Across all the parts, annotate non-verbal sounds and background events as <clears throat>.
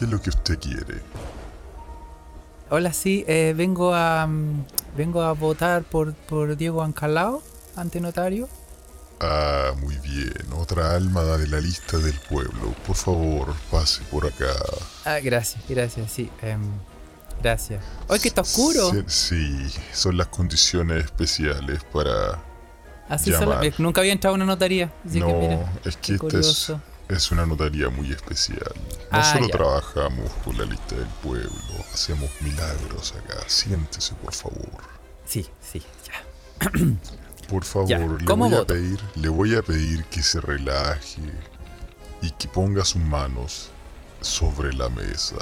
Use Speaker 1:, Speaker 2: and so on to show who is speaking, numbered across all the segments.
Speaker 1: ¿Qué es lo que usted quiere?
Speaker 2: Hola, sí, eh, vengo a mm, vengo a votar por, por Diego Ancalao ante notario.
Speaker 1: Ah, muy bien. Otra alma de la lista del pueblo. Por favor, pase por acá.
Speaker 2: Ah, gracias, gracias, sí. em, gracias. ¡Ay, que está oscuro!
Speaker 1: Sí, sí, son las condiciones especiales para...
Speaker 2: Así solo- nunca había entrado a una notaría. Así
Speaker 1: no,
Speaker 2: que mira,
Speaker 1: es que esta es. Es una notaría muy especial. No
Speaker 2: Ah,
Speaker 1: solo
Speaker 2: ya.
Speaker 1: trabajamos con la lista del pueblo, hacemos milagros acá. Siéntese, por favor.
Speaker 2: Sí, sí, ya.
Speaker 1: Por favor,
Speaker 2: Ya,
Speaker 1: le
Speaker 2: ¿cómo
Speaker 1: voy a pedir, le voy a pedir que se relaje y que ponga sus manos sobre la mesa.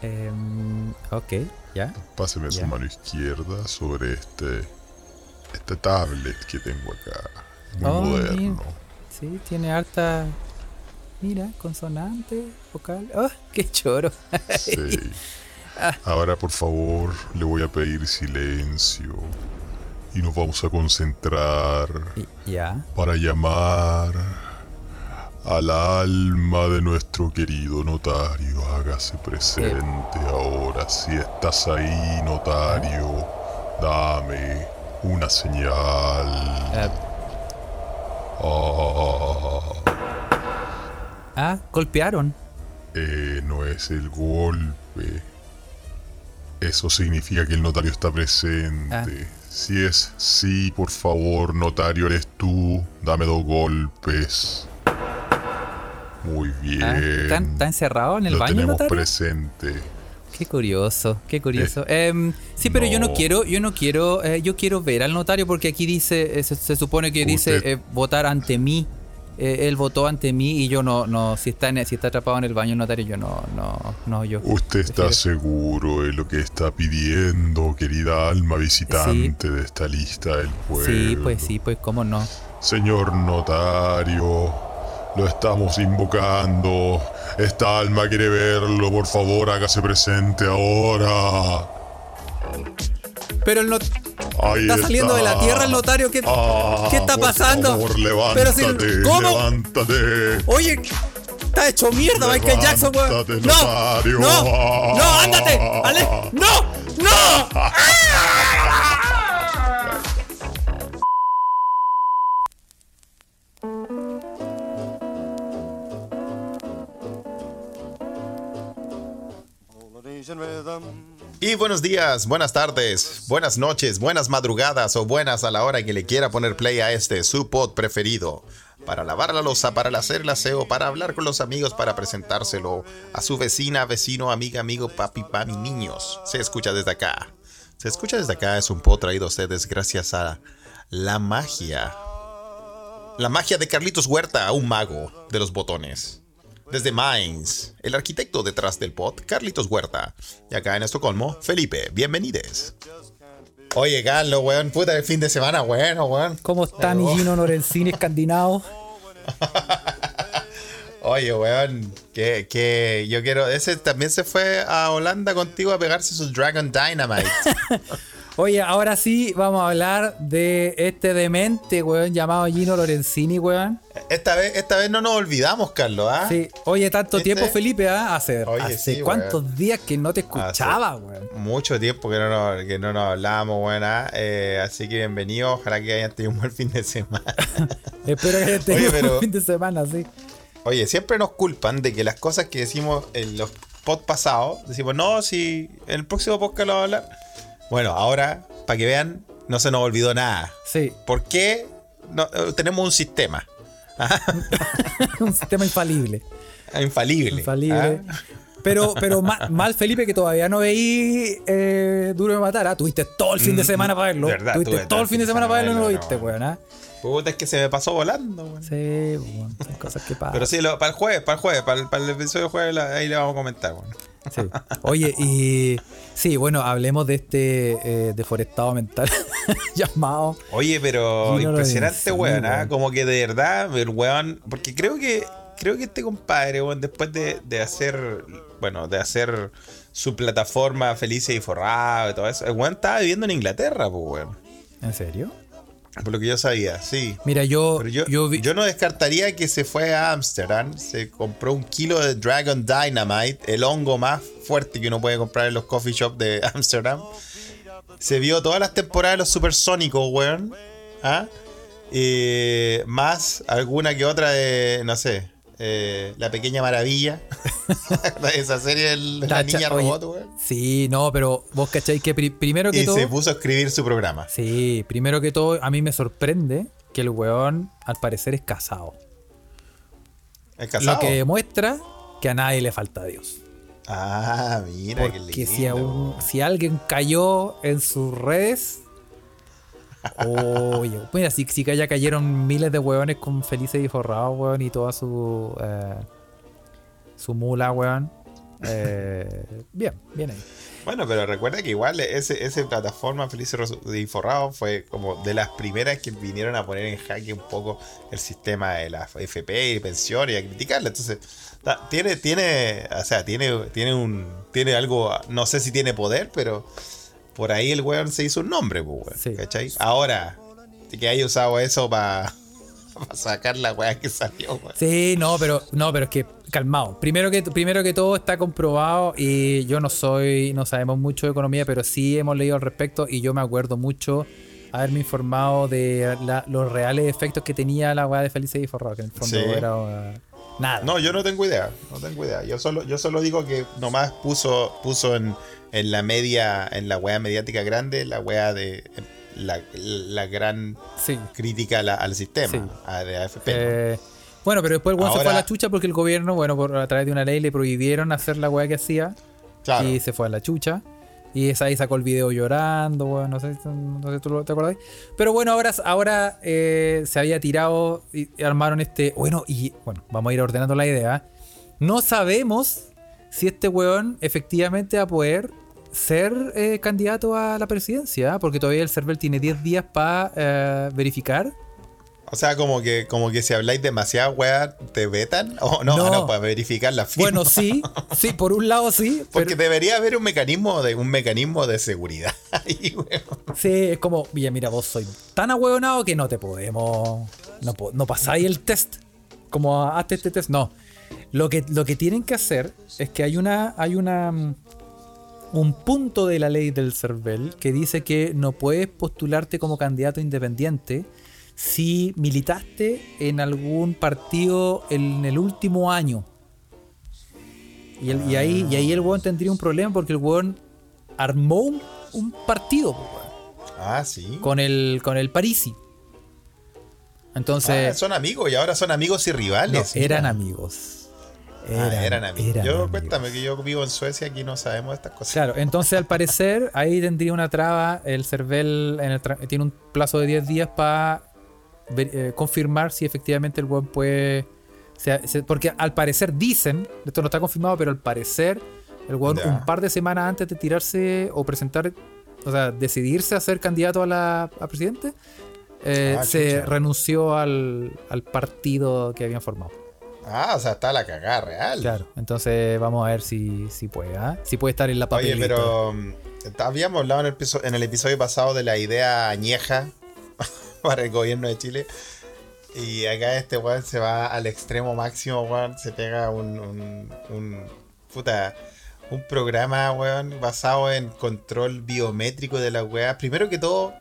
Speaker 2: Em, ok, ya.
Speaker 1: Páseme
Speaker 2: Ya.
Speaker 1: su mano izquierda sobre este esta tablet que tengo acá. Muy
Speaker 2: Oh,
Speaker 1: moderno.
Speaker 2: mira. Sí, tiene harta. Mira, consonante, vocal. ¡Oh, qué choro! <laughs>
Speaker 1: Sí.
Speaker 2: Ah.
Speaker 1: Ahora, por favor, le voy a pedir silencio. Y nos vamos a concentrar
Speaker 2: ya.
Speaker 1: para llamar al alma de nuestro querido notario. Hágase presente ahora. Si estás ahí, notario, dame una señal.
Speaker 2: Eh,
Speaker 1: Ah,
Speaker 2: ah, golpearon.
Speaker 1: eh, no es el golpe. Eso significa que el notario está presente.
Speaker 2: Ah.
Speaker 1: Si es sí, por favor, notario, eres tú. Dame dos golpes. Muy bien.
Speaker 2: Ah, ¿está, está encerrado en el
Speaker 1: Lo
Speaker 2: baño,
Speaker 1: tenemos
Speaker 2: notario?
Speaker 1: presente.
Speaker 2: Qué curioso, qué curioso. Em, sí, pero yo no quiero, yo no quiero, eh, yo quiero ver al notario porque aquí dice, eh, se, se supone que dice
Speaker 1: Usted-
Speaker 2: eh, votar ante mí. Eh, él votó ante mí y yo no, no, si está en, si está atrapado en el baño el notario, yo no, no, no, yo.
Speaker 1: ¿Usted está seguro de lo que está pidiendo, querida alma visitante de esta lista del pueblo?
Speaker 2: Sí, pues sí, pues cómo no.
Speaker 1: Señor notario, lo estamos invocando. Esta alma quiere verlo, por favor, hágase presente ahora.
Speaker 2: Pero el not-
Speaker 1: Ahí
Speaker 2: está saliendo de la
Speaker 1: está.
Speaker 2: tierra el notario, ¿qué,
Speaker 1: Ah,
Speaker 2: qué está
Speaker 1: por
Speaker 2: pasando?
Speaker 1: favor,
Speaker 2: Pero si-
Speaker 1: levántate,
Speaker 2: ¿cómo?
Speaker 1: levántate.
Speaker 2: Oye, está hecho mierda Michael Jackson, weón.
Speaker 1: Levántate,
Speaker 2: No,
Speaker 1: notario.
Speaker 2: no, no, ándate, Ale, no, no.
Speaker 3: Polynesian rhythm.
Speaker 4: Y buenos días, buenas tardes, buenas noches, buenas madrugadas o buenas a la hora que le quiera poner play a este su pod preferido. Para lavar la losa, para hacer el aseo, para hablar con los amigos, para presentárselo a su vecina, vecino, amiga, amigo, papi, mami, niños. Se escucha desde acá. Se escucha desde acá es un pod traído a ustedes gracias a la magia. La magia de Carlitos Huerta, un mago de los botones. Desde Mainz, el arquitecto detrás del pod, Carlitos Huerta. Y acá en Estocolmo, Felipe, bienvenides. Oye, Carlos, weón, puta, el fin de semana, bueno, weón.
Speaker 2: ¿Cómo está mi Gino Lorenzini escandinavo? <laughs>
Speaker 4: Oye, weón, que, que yo quiero. Ese también se fue a Holanda contigo a pegarse su Dragon Dynamite. <laughs>
Speaker 2: Oye, ahora sí vamos a hablar de este demente, weón, llamado Gino Lorenzini, weón.
Speaker 4: Esta vez, esta vez no nos olvidamos, Carlos, ¿ah?
Speaker 2: Sí, oye, tanto
Speaker 4: ¿Viste?
Speaker 2: tiempo, Felipe, ¿ah? Hace,
Speaker 4: Oye,
Speaker 2: hace
Speaker 4: sí,
Speaker 2: cuántos
Speaker 4: weón.
Speaker 2: días que no te escuchaba, weón.
Speaker 4: Mucho tiempo que no nos, que no nos hablábamos, weón. ¿ah? Eh, así que bienvenidos. Ojalá que hayan tenido un buen fin de semana. <laughs>
Speaker 2: Espero que hayas tenido
Speaker 4: pero-
Speaker 2: un fin de semana, sí.
Speaker 4: Oye, siempre nos culpan de que las cosas que decimos en los pod pasados, decimos, no, si en el próximo podcast lo vamos a hablar. Bueno, ahora, para que vean, no se nos olvidó nada.
Speaker 2: Sí,
Speaker 4: ¿Por qué no- eh, tenemos un sistema <laughs>
Speaker 2: un sistema infalible.
Speaker 4: infalible?
Speaker 2: Infalible.
Speaker 4: ¿ah?
Speaker 2: Pero, pero ma- mal, Felipe, que todavía no veí eh, Duro de Matar. ¿ah? Tuviste todo el fin de
Speaker 4: Mm,
Speaker 2: semana para verlo.
Speaker 4: verdad,
Speaker 2: Tuviste todo el fin de semana para verlo y no lo viste, weón. ¿ah?
Speaker 4: Puta, es que se me pasó volando, weón.
Speaker 2: Sí, weón, son cosas que pasan.
Speaker 4: Pero sí, lo- para el jueves, para el jueves, para el, para el episodio de jueves, ahí le vamos a comentar, weón.
Speaker 2: Sí. Oye, y sí, bueno, hablemos de este eh, deforestado mental <laughs> llamado.
Speaker 4: Oye, pero
Speaker 2: Gino
Speaker 4: impresionante, weón, ¿ah? Como que de verdad, el weón. Porque creo que. Creo que este compadre, weón, después de, de hacer. Bueno, de hacer su plataforma Felices y Forrado y todo eso. El weón estaba viviendo en Inglaterra, pues, weón.
Speaker 2: ¿En serio?
Speaker 4: Por lo que yo sabía, sí.
Speaker 2: Mira, yo,
Speaker 4: yo,
Speaker 2: yo vi-
Speaker 4: yo no descartaría que se fue a Ámsterdam, se compró un kilo de Dragon Dynamite, el hongo más fuerte que uno puede comprar en los coffee shops de <laughs> Ámsterdam. Se vio todas las temporadas de los supersónicos, weón. ¿Ah? Eh, más alguna que otra de, no sé, eh, La Pequeña Maravilla. <laughs> Esa serie de la
Speaker 2: Tacha,
Speaker 4: niña
Speaker 2: oye,
Speaker 4: robot, weón.
Speaker 2: Sí, no, pero vos cacháis que pri- primero que
Speaker 4: Y
Speaker 2: todo.
Speaker 4: se puso a escribir su programa.
Speaker 2: Sí, primero que todo, a mí me sorprende que el weón al parecer es casado.
Speaker 4: ¿Es casado?
Speaker 2: Lo que demuestra que a nadie le falta Dios.
Speaker 4: Ah, mira, qué
Speaker 2: Porque si,
Speaker 4: lindo.
Speaker 2: a un- si alguien cayó en sus redes. Oye, mira, si, si ya cayeron miles de hueones con felices y forrados, weón, y toda su. eh, su mula, weón. Eh, bien, bien ahí.
Speaker 4: Bueno, pero recuerda que igual ese, ese plataforma Feliz y Forrado fue como de las primeras que vinieron a poner en jaque un poco el sistema de la FP y pensión y a criticarla. Entonces, tiene, tiene, o sea, tiene, tiene un, tiene algo, no sé si tiene poder, pero por ahí el weón se hizo un nombre, pues, weón,
Speaker 2: Sí.
Speaker 4: ¿cachai? Ahora, que haya usado eso para <laughs> sacar la weá que salió, weón.
Speaker 2: Sí, no, pero no, pero es que calmado. Primero que primero que todo está comprobado y yo no soy, no sabemos mucho de economía, pero sí hemos leído al respecto y yo me acuerdo mucho haberme informado de la- los reales efectos que tenía la weá de Felices y Forrado, que en el fondo
Speaker 4: Sí.
Speaker 2: era uh, nada.
Speaker 4: No, yo no tengo idea, no tengo idea. Yo solo, yo solo digo que nomás puso, puso en, en la media, en la wea mediática grande, la wea de la, la gran
Speaker 2: Sí.
Speaker 4: crítica a la- al sistema,
Speaker 2: Sí.
Speaker 4: a, de AFP. ¿no?
Speaker 2: Eh, bueno, pero después el weón se fue a la chucha porque el gobierno, bueno, por, a través de una ley le prohibieron hacer la weá que hacía
Speaker 4: claro.
Speaker 2: y se fue a la chucha. Y esa ahí sacó el video llorando, weón, no sé, no sé, ¿tú te acordás? Pero bueno, ahora, ahora eh, se había tirado y armaron este. Bueno, y bueno, vamos a ir ordenando la idea. No sabemos si este weón efectivamente va a poder ser eh, candidato a la presidencia, porque todavía el server tiene 10 días para verificar.
Speaker 4: O sea, como que, como que si habláis demasiada wea, te vetan. <laughs> O no,
Speaker 2: No.
Speaker 4: ah, no, para verificar la firma.
Speaker 2: Bueno, sí, <laughs> sí, por un lado sí,
Speaker 4: Porque
Speaker 2: pero
Speaker 4: debería haber un mecanismo de un mecanismo de seguridad <laughs> ahí, weón.
Speaker 2: sí, es como, oye, mira, vos soy tan ahueonado que no te podemos, no, no pasáis el test, como hazte este test, no. Lo que, lo que tienen que hacer es que hay una, hay una, mm, un punto de la ley del CERVEL que dice que no puedes postularte como candidato independiente si militaste en algún partido en el último año. Y, el- y ahí, y ahí el weón tendría un problema porque el weón armó un, un partido weón,
Speaker 4: Ah, sí.
Speaker 2: con el, con el Parisi.
Speaker 4: Ah,
Speaker 2: Entonces,
Speaker 4: son amigos y ahora son amigos y
Speaker 2: no,
Speaker 4: rivales.
Speaker 2: eran
Speaker 4: mira.
Speaker 2: amigos.
Speaker 4: Ah, eran amigos.
Speaker 2: eran
Speaker 4: yo
Speaker 2: amigos.
Speaker 4: cuéntame que yo vivo en Suecia, aquí no sabemos estas cosas.
Speaker 2: Claro, entonces al parecer ahí tendría una traba. El CERVEL en el tra- tiene un plazo de 10 días para confirmar si efectivamente el web puede. se- porque al parecer dicen, esto no está confirmado, pero al parecer el
Speaker 4: Ya.
Speaker 2: un par de semanas antes de tirarse o presentar, o sea, decidirse a ser candidato a la a presidente, eh,
Speaker 4: Ah,
Speaker 2: se
Speaker 4: chucha.
Speaker 2: renunció al, al partido que habían formado.
Speaker 4: Ah, o sea, está la cagada real.
Speaker 2: Claro, entonces vamos a ver si, si puede, ¿ah? si puede estar en la
Speaker 4: Oye,
Speaker 2: papelita.
Speaker 4: pero mm, habíamos hablado en el, episo- en el episodio pasado de la idea añeja <laughs> para el gobierno de Chile. Y acá este weón se va al extremo máximo, weón. Se pega un, un, puta, un programa, weón, basado en control biométrico de la weá. Primero que todo,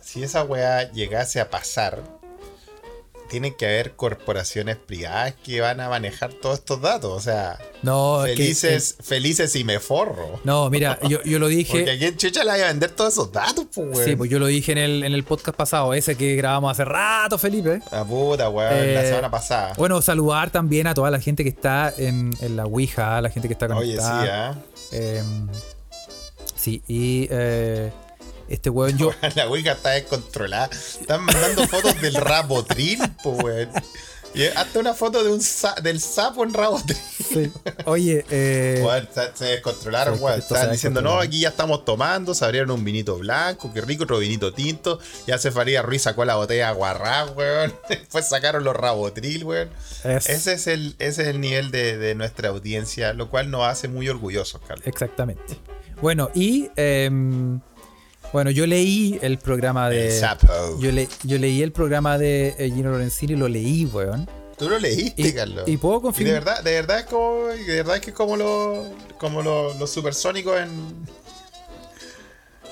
Speaker 4: si esa weá llegase a pasar, tienen que haber corporaciones privadas que van a manejar todos estos datos. O sea,
Speaker 2: No, que-
Speaker 4: felices, felices y me forro.
Speaker 2: No, mira, <laughs> yo, yo lo
Speaker 4: Porque
Speaker 2: dije.
Speaker 4: aquí en Chucha le vaya a vender todos esos datos, pues, weón.
Speaker 2: Sí, pues yo lo dije en el, en el podcast pasado, ese que grabamos hace rato, Felipe.
Speaker 4: La puta, weón, la
Speaker 2: Eh,
Speaker 4: semana pasada.
Speaker 2: Bueno, saludar también a toda la gente que está en, en la Ouija, la gente que está
Speaker 4: Oye, sí,
Speaker 2: conectada.
Speaker 4: ¿ah?
Speaker 2: Em, sí, y eh, este weón, yo. <laughs>
Speaker 4: La Ouija está descontrolada. Están mandando fotos del Rabotril, pues, weón. Y hasta una foto de un sa- del sapo en Rabotril.
Speaker 2: sí. Oye, eh,
Speaker 4: Weón, se, descontrolaron, weón. Estaban diciendo, no, aquí ya estamos tomando, se abrieron un vinito blanco, qué rico, otro vinito tinto. Ya se Faría Ruiz sacó la botella de aguarrá, weón. <laughs> Después sacaron los Rabotril, weón.
Speaker 2: es-
Speaker 4: Ese es el, ese es el nivel de, de nuestra audiencia, lo cual nos hace muy orgullosos, Carlos.
Speaker 2: exactamente. Bueno, y em, Bueno, yo leí el programa de.
Speaker 4: El sapo.
Speaker 2: Yo, le- yo leí el programa de eh, Gino Lorenzini, lo leí, weón.
Speaker 4: Tú lo leíste,
Speaker 2: Y,
Speaker 4: Carlos.
Speaker 2: y puedo
Speaker 4: Y de
Speaker 2: confirmar.
Speaker 4: verdad, de verdad es como, de verdad es que es como los como los, supersónicos en,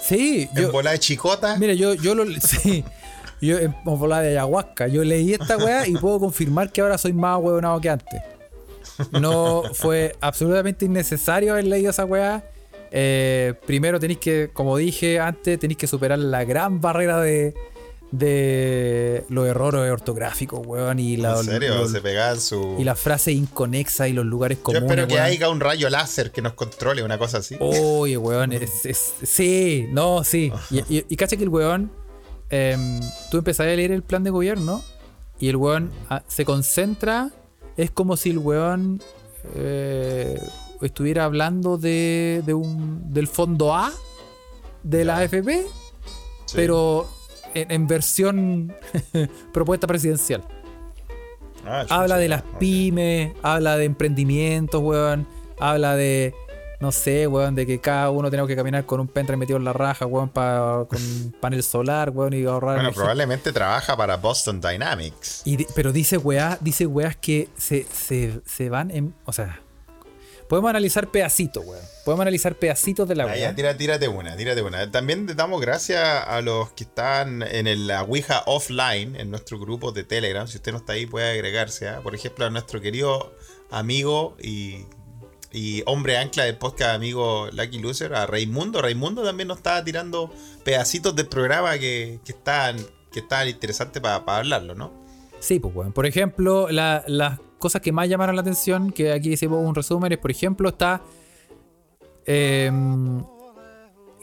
Speaker 2: Sí,
Speaker 4: en
Speaker 2: yo.
Speaker 4: bola de chicota.
Speaker 2: Mira, yo, yo lo. <laughs> Sí. Yo en volada de ayahuasca. Yo leí esta weá y puedo confirmar que ahora soy más huevonado que antes. No fue absolutamente innecesario haber leído esa weá. Eh, primero tenéis que, como dije antes, tenéis que superar la gran barrera de, de los errores ortográficos, weón. Y, la,
Speaker 4: en serio,
Speaker 2: los-
Speaker 4: se pegaban su.
Speaker 2: y las frases inconexas y los lugares
Speaker 4: Yo
Speaker 2: comunes.
Speaker 4: espero que
Speaker 2: weón.
Speaker 4: haya un rayo láser que nos controle, una cosa así.
Speaker 2: Oye, weón, <laughs> es, es- sí, no, sí. Y, y, y cacha que el weón, em, tú empezás a leer el plan de gobierno y el weón ah, se concentra, es como si el weón eh, estuviera hablando de, de un, del fondo A de la AFP,
Speaker 4: Sí.
Speaker 2: pero en, en versión <laughs> propuesta presidencial.
Speaker 4: Ah,
Speaker 2: Habla de las pymes, habla de emprendimientos, weón. Habla de, no sé, weón, de que cada uno tenemos que caminar con un pendrive metido en la raja, weón, pa- con un <laughs> panel solar, weón, y ahorrar.
Speaker 4: Bueno,
Speaker 2: energía.
Speaker 4: probablemente trabaja para Boston Dynamics.
Speaker 2: Y pero dice weá, dice weas que se, se, se van en. O sea, podemos analizar pedacitos, weón. Podemos analizar pedacitos de la
Speaker 4: Ah,
Speaker 2: weá.
Speaker 4: tira- tírate una, tírate una. También le damos gracias a los que están en el, la Ouija offline, en nuestro grupo de Telegram. Si usted no está ahí, puede agregarse. ¿ah? Por ejemplo, a nuestro querido amigo y, y hombre ancla del podcast amigo Lucky Loser, a Raimundo. Raimundo también nos estaba tirando pedacitos del programa que, que están que estaban interesantes para hablarlo, ¿no?
Speaker 2: Sí, pues, weón. Por ejemplo, la- las cosas que más llamaron la atención, que aquí hicimos un resumen, es, por ejemplo, está. em,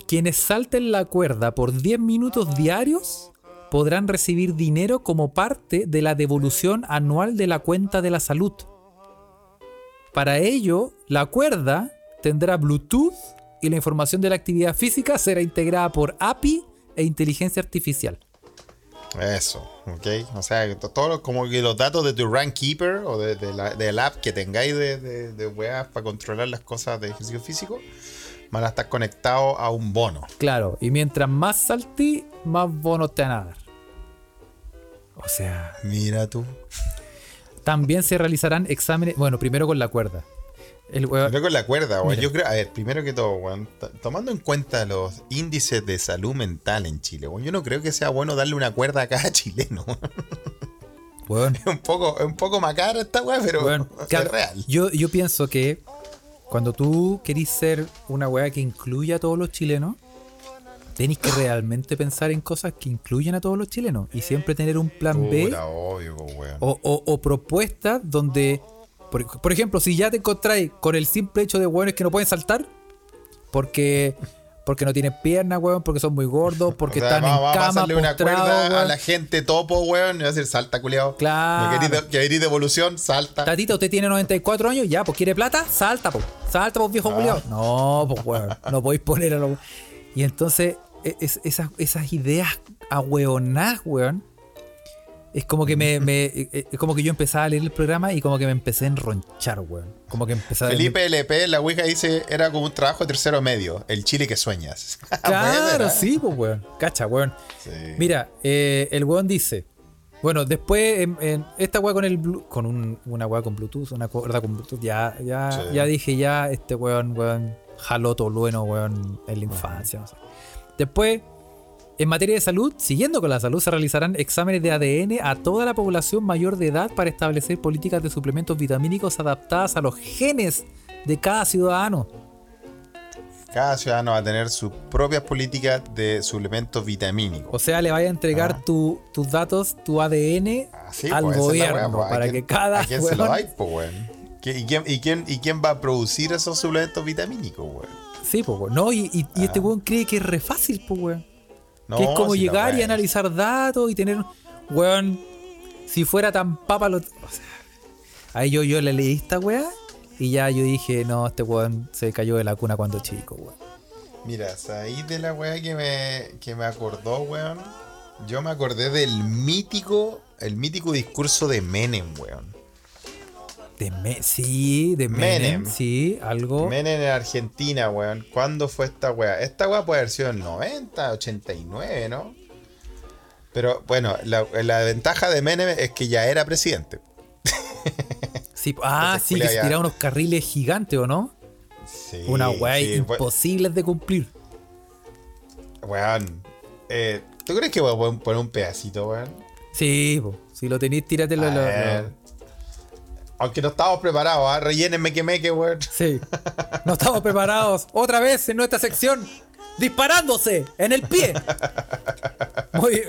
Speaker 2: quienes salten la cuerda por 10 minutos diarios podrán recibir dinero como parte de la devolución anual de la cuenta de la salud. Para ello, la cuerda tendrá Bluetooth y la información de la actividad física será integrada por API e inteligencia artificial.
Speaker 4: Eso, ok. O sea, todo como que los datos de tu Rank Keeper o de, de la, del app que tengáis de, de, de weas para controlar las cosas de ejercicio físico van a estar conectados a un bono.
Speaker 2: Claro, y mientras más saltí, más bonos te van a dar. O sea,
Speaker 4: Mira tú.
Speaker 2: también se realizarán exámenes. Bueno, primero con la cuerda. El weón-
Speaker 4: la cuerda, weón. Yo creo, a ver, primero que todo, weón, tomando en cuenta los índices de salud mental en Chile, weón, yo no creo que sea bueno darle una cuerda a cada chileno.
Speaker 2: weón,
Speaker 4: es un poco, es un poco macabra esta weá, pero
Speaker 2: weón, <laughs>
Speaker 4: es real.
Speaker 2: Yo, yo pienso que cuando tú querís ser una weá que incluya a todos los chilenos, tenéis que realmente pensar en cosas que incluyen a todos los chilenos y siempre tener un plan B
Speaker 4: obvio, weón.
Speaker 2: o, o- o propuestas donde, por, por ejemplo, si ya te encontráis con el simple hecho de hueones que no pueden saltar, porque, porque no tienen piernas, hueón, porque son muy gordos, porque <laughs>
Speaker 4: O sea,
Speaker 2: están
Speaker 4: vamos,
Speaker 2: en
Speaker 4: vamos a
Speaker 2: cama,
Speaker 4: pasarle una cuerda a la gente topo, weón. Y va a decir, salta, culiao.
Speaker 2: Claro.
Speaker 4: ¿Me querís de- ¿Querís devolución? Salta.
Speaker 2: Tatita, usted tiene 94 años, ya, pues quiere plata, salta, pues. Salta, pues viejo
Speaker 4: Ah.
Speaker 2: culiao. No, pues weón. No podéis poner a los. Y entonces, e- es- esas, esas ideas ahueonadas, weón. Es como que me, me- e- e- es como que yo empezaba a leer el programa y como que me empecé a enronchar, weón. Como que empezaba
Speaker 4: Felipe LP, la Ouija dice, era como un trabajo de tercero medio. El Chile que sueñas. <laughs>
Speaker 2: Claro,
Speaker 4: Buena.
Speaker 2: sí, pues weón. Cacha, weón.
Speaker 4: Sí.
Speaker 2: Mira, eh, el weón dice. Bueno, después en, en esta weá con el Blu- con un- una weá con Bluetooth, una cuerda con Bluetooth, ya, ya,
Speaker 4: Sí.
Speaker 2: ya dije, ya, este weón, weón, jaló todo bueno, weón, en la infancia. no sé. Después, en materia de salud, siguiendo con la salud, se realizarán exámenes de ADN a toda la población mayor de edad para establecer políticas de suplementos vitamínicos adaptadas a los genes de cada ciudadano.
Speaker 4: Cada ciudadano va a tener sus propias políticas de suplementos vitamínicos.
Speaker 2: O sea, le vaya a entregar
Speaker 4: Ah.
Speaker 2: tu- tus datos, tu ADN
Speaker 4: Así,
Speaker 2: al
Speaker 4: pues,
Speaker 2: gobierno
Speaker 4: pues. ¿A
Speaker 2: para
Speaker 4: quién-
Speaker 2: que cada
Speaker 4: ¿A quién se lo dais, pues, weón? ¿Qui- ¿Y quién, y, quién, ¿Y quién va a producir esos suplementos vitamínicos, weón?
Speaker 2: Sí, pues, weón. No, y, y- y este
Speaker 4: Ah.
Speaker 2: weón cree que es re fácil, pues, weón.
Speaker 4: No,
Speaker 2: que es como
Speaker 4: si
Speaker 2: llegar y analizar datos y tener. Weón, si fuera tan papa lo. o sea, ahí yo, yo le leí esta weá y ya yo dije, no, este weón se cayó de la cuna cuando chico, weón.
Speaker 4: Mira, ahí de la weá que me, que me acordó, weón. Yo me acordé del mítico, el mítico discurso de Menem, weón.
Speaker 2: De Me- sí, de Menem,
Speaker 4: Menem.
Speaker 2: sí, algo.
Speaker 4: Menem en Argentina, weón. ¿Cuándo fue esta weá? Esta weá puede haber sido en 90, 89, ¿no? Pero bueno, la, la ventaja de Menem es que ya era presidente. <laughs>
Speaker 2: Sí, ah,
Speaker 4: Entonces,
Speaker 2: sí, que se tiraron unos carriles gigantes, ¿o no?
Speaker 4: Sí,
Speaker 2: Una weá
Speaker 4: sí,
Speaker 2: imposibles de cumplir.
Speaker 4: Weón. eh, ¿Tú crees que voy a poner un pedacito, weón?
Speaker 2: Sí, po. si lo tenéis, tíratelo.
Speaker 4: A
Speaker 2: lo- lo-
Speaker 4: ver. Aunque no estábamos preparados, ¿ah? Rellénenme que me que, weón.
Speaker 2: Sí. No estamos preparados. Otra vez en nuestra sección. Disparándose en el pie. Muy.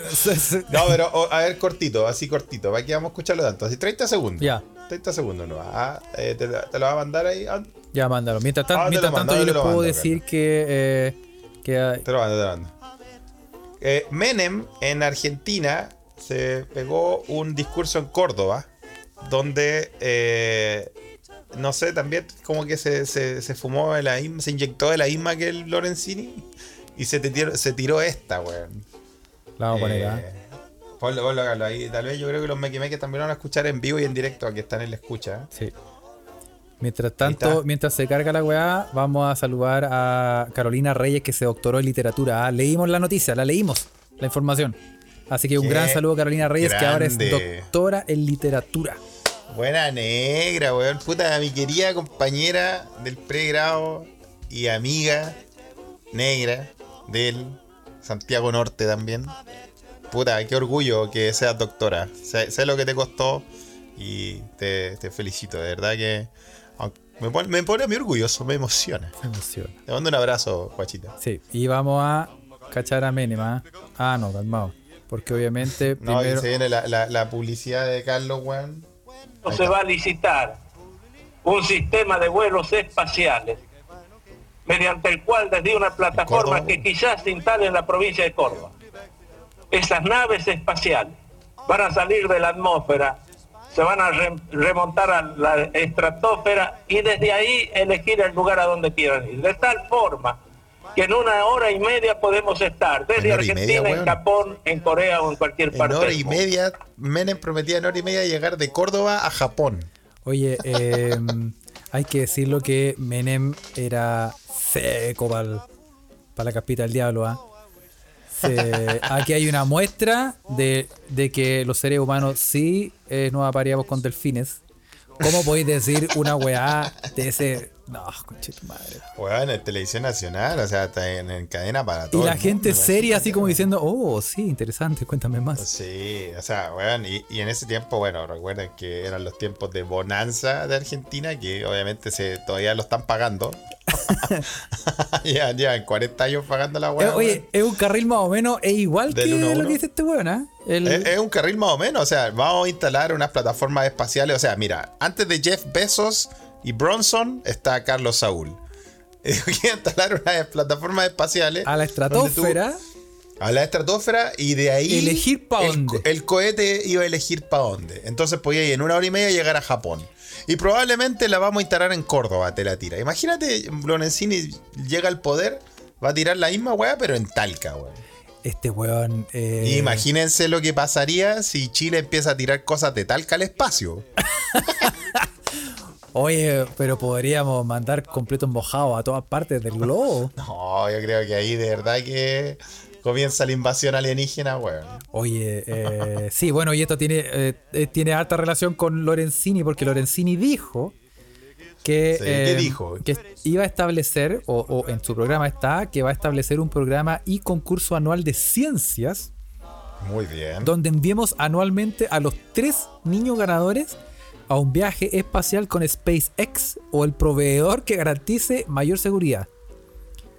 Speaker 4: No, pero o- a ver, cortito, así cortito. ¿Para que vamos a escucharlo tanto? Así 30 segundos.
Speaker 2: Ya.
Speaker 4: 30 segundos no. Ah, eh, te, te lo va a mandar ahí. ah,
Speaker 2: Ya, mándalo. Mientras, tan-
Speaker 4: Ah,
Speaker 2: mientras tanto, yo les puedo
Speaker 4: mando,
Speaker 2: decir que. eh, que hay-
Speaker 4: Te lo mando, te lo mando. Eh, Menem en Argentina se pegó un discurso en Córdoba donde, eh, no sé, también como que se, se, se fumó de la misma, se inyectó de la misma que el Lorenzini y se, te tiró, se tiró esta, weón.
Speaker 2: la vamos a poner, ¿ah?
Speaker 4: Eh, Ponlo, ponlo, Carlos, ahí. Tal vez yo creo que los mequimeques también lo van a escuchar en vivo y en directo, aquí están en la escucha.
Speaker 2: Sí. Mientras tanto, mientras se carga la weá, vamos a saludar a Carolina Reyes que se doctoró en literatura. Ah, Leímos la noticia, la leímos, la información. Así que un
Speaker 4: Qué
Speaker 2: gran saludo a Carolina Reyes que ahora es doctora en literatura.
Speaker 4: Buena negra, weón. Puta, mi querida compañera del pregrado y amiga negra del Santiago Norte también. Puta, qué orgullo que seas doctora. Sé, sé lo que te costó y te, te felicito. De verdad que me pone, me pone muy orgulloso, me emociona.
Speaker 2: Me emociona.
Speaker 4: Te mando un abrazo, guachita.
Speaker 2: Sí, y vamos a cachar a Menem. Ah, Ah, no, calmado. Porque obviamente
Speaker 4: No,
Speaker 2: primero.
Speaker 4: se viene la, la- la publicidad de Carlos, weón.
Speaker 3: Se va a licitar un sistema de vuelos espaciales mediante el cual desde una plataforma que quizás se instale en la provincia de Córdoba. Esas naves espaciales van a salir de la atmósfera, se van a re- remontar a la estratosfera y desde ahí elegir el lugar a donde quieran ir. De tal forma que en una hora y media podemos estar desde
Speaker 4: En hora
Speaker 3: Argentina,
Speaker 4: media,
Speaker 3: en. Japón, en Corea o en cualquier
Speaker 4: En
Speaker 3: parte
Speaker 4: hora
Speaker 3: del
Speaker 4: y media, Menem prometía en hora y media llegar de Córdoba a Japón.
Speaker 2: Oye, eh, <laughs> hay que decirlo que Menem era seco para la capita del diablo. ¿ah? Se- <laughs> aquí hay una muestra de, de que los seres humanos sí eh, nos apareamos con delfines. ¿Cómo podéis decir una weá de ese.? No, conche tu madre.
Speaker 4: Bueno, en televisión nacional, o sea, está en, en cadena para
Speaker 2: Y
Speaker 4: todo.
Speaker 2: la
Speaker 4: el
Speaker 2: gente
Speaker 4: mundo,
Speaker 2: seria, así como diciendo, oh, sí, interesante, cuéntame más.
Speaker 4: Sí, o sea, weón, y, y en ese tiempo, bueno, recuerden que eran los tiempos de bonanza de Argentina, que obviamente se todavía lo están pagando. <laughs> <laughs> ya, ya, en 40 años pagando la
Speaker 2: Eh,
Speaker 4: weá.
Speaker 2: oye, es un carril más o menos, es igual
Speaker 4: Del
Speaker 2: que lo que dice este weón, ¿ah? El-
Speaker 4: Es, es un carril más o menos, o sea, vamos a instalar unas plataformas espaciales. O sea, mira, antes de Jeff Bezos y Bronson está Carlos Saúl. <laughs> Quiero instalar unas plataformas espaciales.
Speaker 2: a la
Speaker 4: tú-
Speaker 2: estratosfera.
Speaker 4: a la estratosfera y de ahí.
Speaker 2: Elegir pa'
Speaker 4: el,
Speaker 2: dónde.
Speaker 4: el cohete iba a elegir para dónde. Entonces podía ir en una hora y media llegar a Japón. Y probablemente la vamos a instalar en Córdoba, te la tira. Imagínate, Lorenzini llega al poder, va a tirar la misma weá, pero en Talca, weón.
Speaker 2: Este weón. eh,
Speaker 4: Imagínense lo que pasaría si Chile empieza a tirar cosas de Talca al espacio. <laughs>
Speaker 2: Oye, pero podríamos mandar completos mojados a todas partes del globo. <laughs>
Speaker 4: No, yo creo que ahí de verdad que comienza la invasión alienígena, weón.
Speaker 2: Oye, eh, sí, bueno, y esto tiene, eh, eh, tiene harta relación con Lorenzini, porque Lorenzini dijo que,
Speaker 4: Sí, ¿qué
Speaker 2: eh,
Speaker 4: dijo?
Speaker 2: que iba a establecer, o, o en su programa está, que va a establecer un programa y concurso anual de ciencias,
Speaker 4: Muy bien.
Speaker 2: donde enviemos anualmente a los tres niños ganadores a un viaje espacial con SpaceX o el proveedor que garantice mayor seguridad.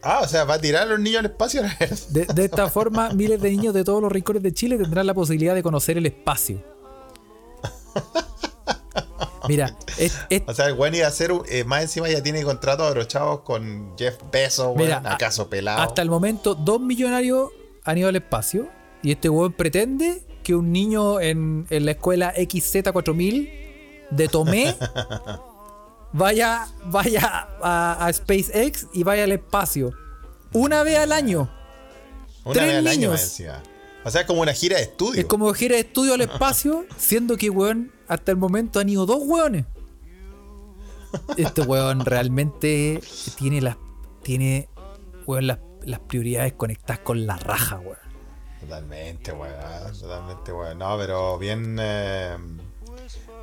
Speaker 4: Ah, o sea, va a tirar a los niños al espacio. <laughs>
Speaker 2: De, de esta forma, miles de niños de todos los rincones de Chile tendrán la posibilidad de conocer el espacio. Mira, es- es-
Speaker 4: O sea, el weón iba a hacer, un- eh, más encima ya tiene contratos abrochados con Jeff Bezos,
Speaker 2: Mira,
Speaker 4: acaso pelado.
Speaker 2: hasta el momento, dos millonarios han ido al espacio y este weón pretende que un niño en, en la escuela XZ4000 de Tomé vaya, vaya a, a SpaceX y vaya al espacio. Una vez al año.
Speaker 4: Una
Speaker 2: tres
Speaker 4: vez al año
Speaker 2: niños.
Speaker 4: encima. O sea, es como una gira de estudio.
Speaker 2: Es como gira de estudio al espacio, <laughs> siendo que, weón, hasta el momento han ido dos weones. este weón realmente tiene las tiene weón, las, las prioridades conectadas con la raja, weón.
Speaker 4: Totalmente, weón. Totalmente, weón. No, pero bien. eh,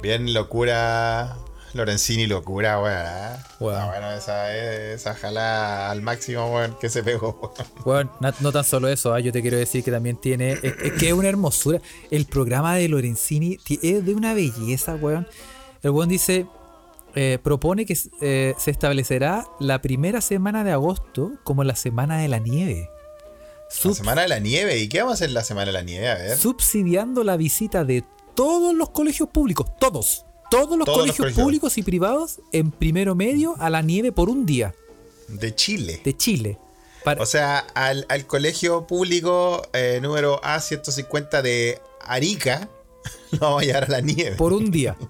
Speaker 4: bien locura. Lorenzini locura, weón. ¿eh? No, bueno, esa, esa jala al máximo, weón, que se pegó, weón.
Speaker 2: Na- no tan solo eso, ah, yo te quiero decir que también tiene. Es, es que es una hermosura. El programa de Lorenzini es de una belleza, weón. El weón dice. eh, propone que eh, se establecerá la primera semana de agosto como la semana de la nieve.
Speaker 4: La
Speaker 2: Sub-
Speaker 4: semana de la nieve. ¿Y qué vamos a hacer la semana de la nieve? A ver.
Speaker 2: subsidiando la visita de todos los colegios públicos, todos, todos los
Speaker 4: Todos los
Speaker 2: colegios
Speaker 4: colegios.
Speaker 2: públicos y privados en primero medio a la nieve por un día
Speaker 4: De Chile.
Speaker 2: de Chile. Para-
Speaker 4: O sea, al, al colegio público eh, número A150 de Arica, <laughs> lo vamos a llevar a la nieve.
Speaker 2: por un día. <laughs>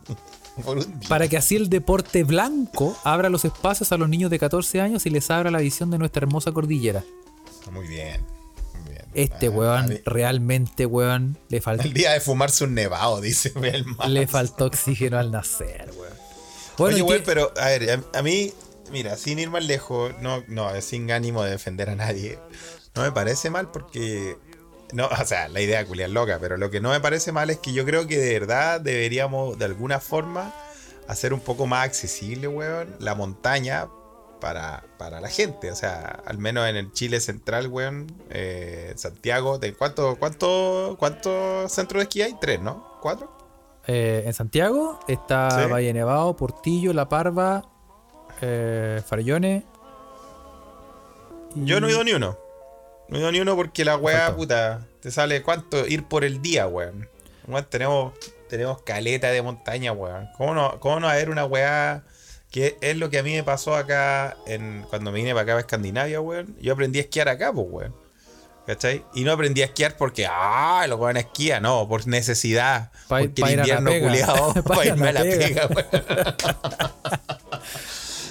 Speaker 4: Por un día.
Speaker 2: Para que así el deporte blanco abra los espacios a los niños de 14 años y les abra la visión de nuestra hermosa cordillera.
Speaker 4: Muy bien.
Speaker 2: Este
Speaker 4: Ah,
Speaker 2: weón, realmente, weón, le, fal-
Speaker 4: El día de fumarse un nevado, dice <laughs> el
Speaker 2: le faltó oxígeno al nacer, weón. Bueno,
Speaker 4: Oye,
Speaker 2: ¿y
Speaker 4: güey,
Speaker 2: qué-
Speaker 4: pero a ver, a, a mí, mira, sin ir más lejos, no, no, sin ánimo de defender a nadie, no me parece mal porque. No, <laughs> o sea, la idea culia es loca, pero lo que no me parece mal es que yo creo que de verdad deberíamos, de alguna forma, hacer un poco más accesible, weón, la montaña para, para la gente. O sea, al menos en el Chile central, weón, eh, Santiago, ¿de cuánto, cuánto, ¿cuántos centros de esquí hay? Tres, ¿no? ¿Cuatro?
Speaker 2: Eh, en Santiago está
Speaker 4: Sí.
Speaker 2: Valle Nevado, Portillo, La Parva, eh, Farellones. y-
Speaker 4: Yo no he ido ni uno. No he ido ni uno porque la weá, puta, te sale cuánto ir por el día, weón. Weón, tenemos, tenemos caleta de montaña, weón. ¿Cómo no, cómo no haber una weá que es lo que a mí me pasó acá en, cuando me vine para acá a Escandinavia, weón? Yo aprendí a esquiar acá, pues, weón. ¿Cachai? Y no aprendí a esquiar porque, ah, los weones esquían, no, por necesidad.
Speaker 2: Pa-
Speaker 4: porque
Speaker 2: pa
Speaker 4: el invierno culiado, <laughs>
Speaker 2: Pa
Speaker 4: para irme a
Speaker 2: la pega.
Speaker 4: weón.